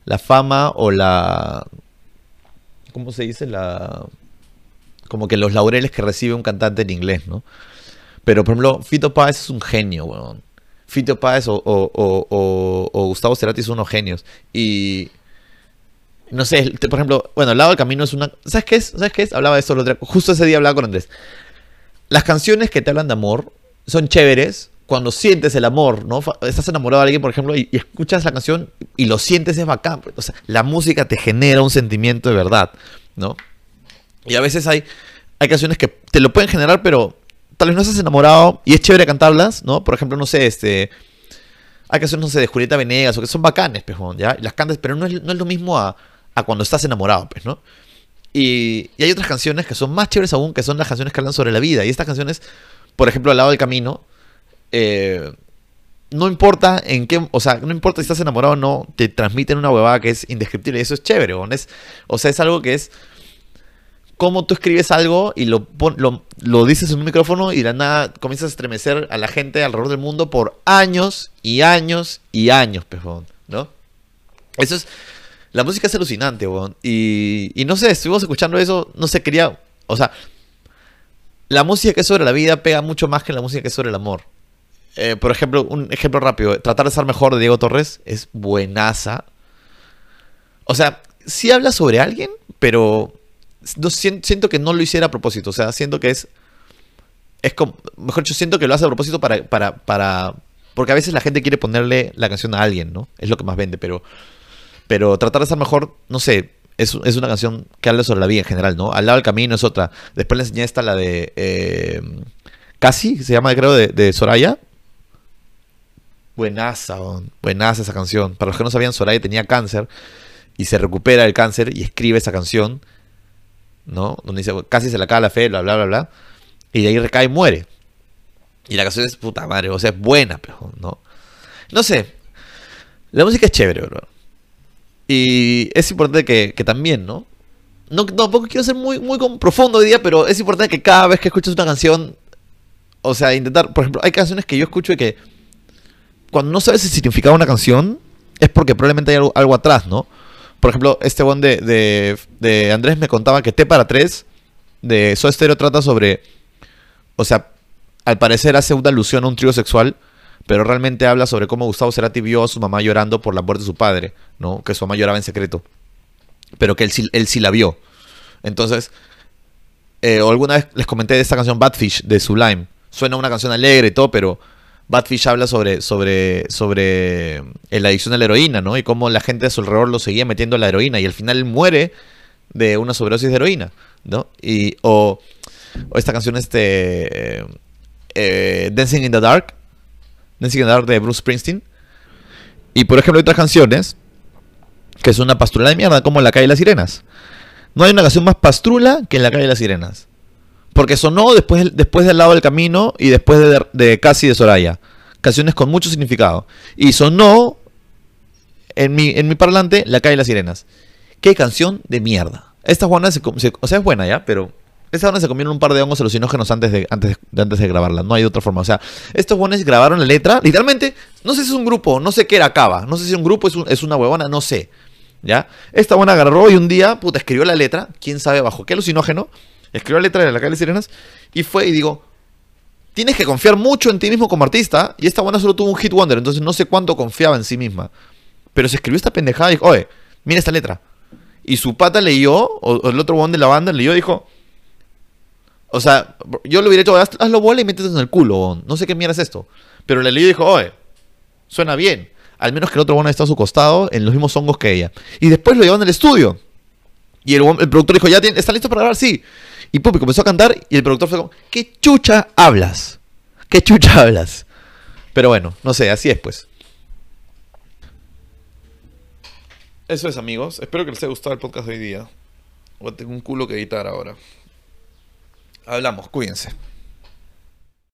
la fama o la... ¿Cómo se dice? La... Como que los laureles que recibe un cantante en inglés, ¿no? Pero, por ejemplo, Fito Páez es un genio, weón. Fito Páez o, o Gustavo Cerati son unos genios. Y no sé, por ejemplo, bueno, el lado del camino es una... ¿Sabes qué es? ¿Sabes qué es? Hablaba de eso Justo ese día hablaba con Andrés. Las canciones que te hablan de amor son chéveres cuando sientes el amor, ¿no? Estás enamorado de alguien, por ejemplo, y, escuchas la canción y lo sientes, es bacán. O sea, la música te genera un sentimiento de verdad, ¿no? Y a veces hay, hay canciones que te lo pueden generar, pero tal vez no estás enamorado y es chévere cantarlas, ¿no? Por ejemplo, no sé, este... Hay canciones, no sé, de Julieta Venegas o que son bacanes, pejón, ¿ya? Las cantas, pero no es, no es lo mismo a a cuando estás enamorado, pues, ¿no? Y, hay otras canciones que son más chéveres aún, que son las canciones que hablan sobre la vida. Y estas canciones, por ejemplo, al lado del camino, eh, no importa en qué, o sea, no importa si estás enamorado o no, te transmiten una huevada que es indescriptible. Y eso es chévere, es, o sea, es algo que es como tú escribes algo y lo, lo, dices en un micrófono y de la nada comienzas a estremecer a la gente alrededor del mundo por años y años y años, pejón, ¿no? Eso es, la música es alucinante, weón. Y, y no sé, estuvimos escuchando eso, no sé, quería, o sea, la música que es sobre la vida pega mucho más que la música que es sobre el amor. Eh, por ejemplo, un ejemplo rápido. Tratar de ser mejor de Diego Torres es buenaza. O sea, sí habla sobre alguien, pero no, siento que no lo hiciera a propósito. O sea, siento que es. Es como. Mejor yo siento que lo hace a propósito para, para, para. Porque a veces la gente quiere ponerle la canción a alguien, ¿no? Es lo que más vende, pero. Pero tratar de ser mejor, no sé. Es, es una canción que habla sobre la vida en general, ¿no? Al lado del camino es otra. Después le enseñé esta, la de. Eh, Casi, se llama, creo, de, de Soraya Buenaza, buenaza esa canción. Para los que no sabían, Soraya tenía cáncer y se recupera del cáncer y escribe esa canción, ¿no? Donde dice, casi se le acaba la fe, bla, bla, bla, bla. Y de ahí recae y muere. Y la canción es puta madre, o sea, es buena, pero, ¿no? No sé. La música es chévere, bro. Y es importante que, también, ¿no? No, tampoco quiero ser muy, muy profundo hoy día, pero es importante que cada vez que escuches una canción, o sea, intentar, por ejemplo, hay canciones que yo escucho y que cuando no sabes el significado de una canción, es porque probablemente hay algo, atrás, ¿no? Por ejemplo, este one de, de, Andrés me contaba que T para 3 de Soda Stereo trata sobre. O sea, al parecer hace una alusión a un trío sexual, pero realmente habla sobre cómo Gustavo Cerati vio a su mamá llorando por la muerte de su padre, ¿no? Que su mamá lloraba en secreto. Pero que él, él sí la vio. Entonces, eh, o alguna vez les comenté de esta canción Badfish de Sublime. Suena una canción alegre y todo, pero Badfish habla sobre, sobre, sobre eh, la adicción a la heroína, ¿no? Y cómo la gente a su alrededor lo seguía metiendo a la heroína y al final muere de una sobredosis de heroína, ¿no? Y, o, esta canción, este, eh, Dancing in the Dark, The Dark de Bruce Springsteen. Y por ejemplo hay otras canciones que son una pastrula de mierda, como La calle de las sirenas. No hay una canción más pastrula que La calle de las sirenas. Porque sonó después, después del lado del camino y después de, de Casi de Soraya. Canciones con mucho significado. Y sonó en mi, en mi parlante La calle de las sirenas. Qué canción de mierda. Esta Juana se, o sea, es buena ya, pero esta Juana se comieron un par de hongos alucinógenos antes de, antes, de, antes de grabarla. No hay otra forma. O sea, estos Juanes grabaron la letra. Literalmente, no sé si es un grupo, no sé qué era Cava. No sé si es un grupo, es, es una huevona, no sé. ¿Ya? Esta buena agarró y un día, puta, escribió la letra. Quién sabe bajo qué alucinógeno escribió la letra de la calle Sirenas y fue y digo, tienes que confiar mucho en ti mismo como artista y esta buena solo tuvo un hit wonder, entonces no sé cuánto confiaba en sí misma. Pero se escribió esta pendejada y dijo, oye, mira esta letra. Y su pata leyó, o, el otro one de la banda leyó y dijo, o sea, yo lo hubiera hecho, Haz, hazlo bola y métete en el culo, no sé qué mierda es esto. Pero le leyó y dijo, oye, suena bien. Al menos que el otro one está a su costado en los mismos hongos que ella. Y después lo llevaron al estudio. Y el, el productor dijo, ¿ya está listo para grabar? Sí. Y Pupi comenzó a cantar y el productor fue como, ¿qué chucha hablas? ¿Qué chucha hablas? Pero bueno, no sé, así es pues. Eso es amigos, espero que les haya gustado el podcast de hoy día. Tengo un culo que editar ahora. Hablamos, cuídense.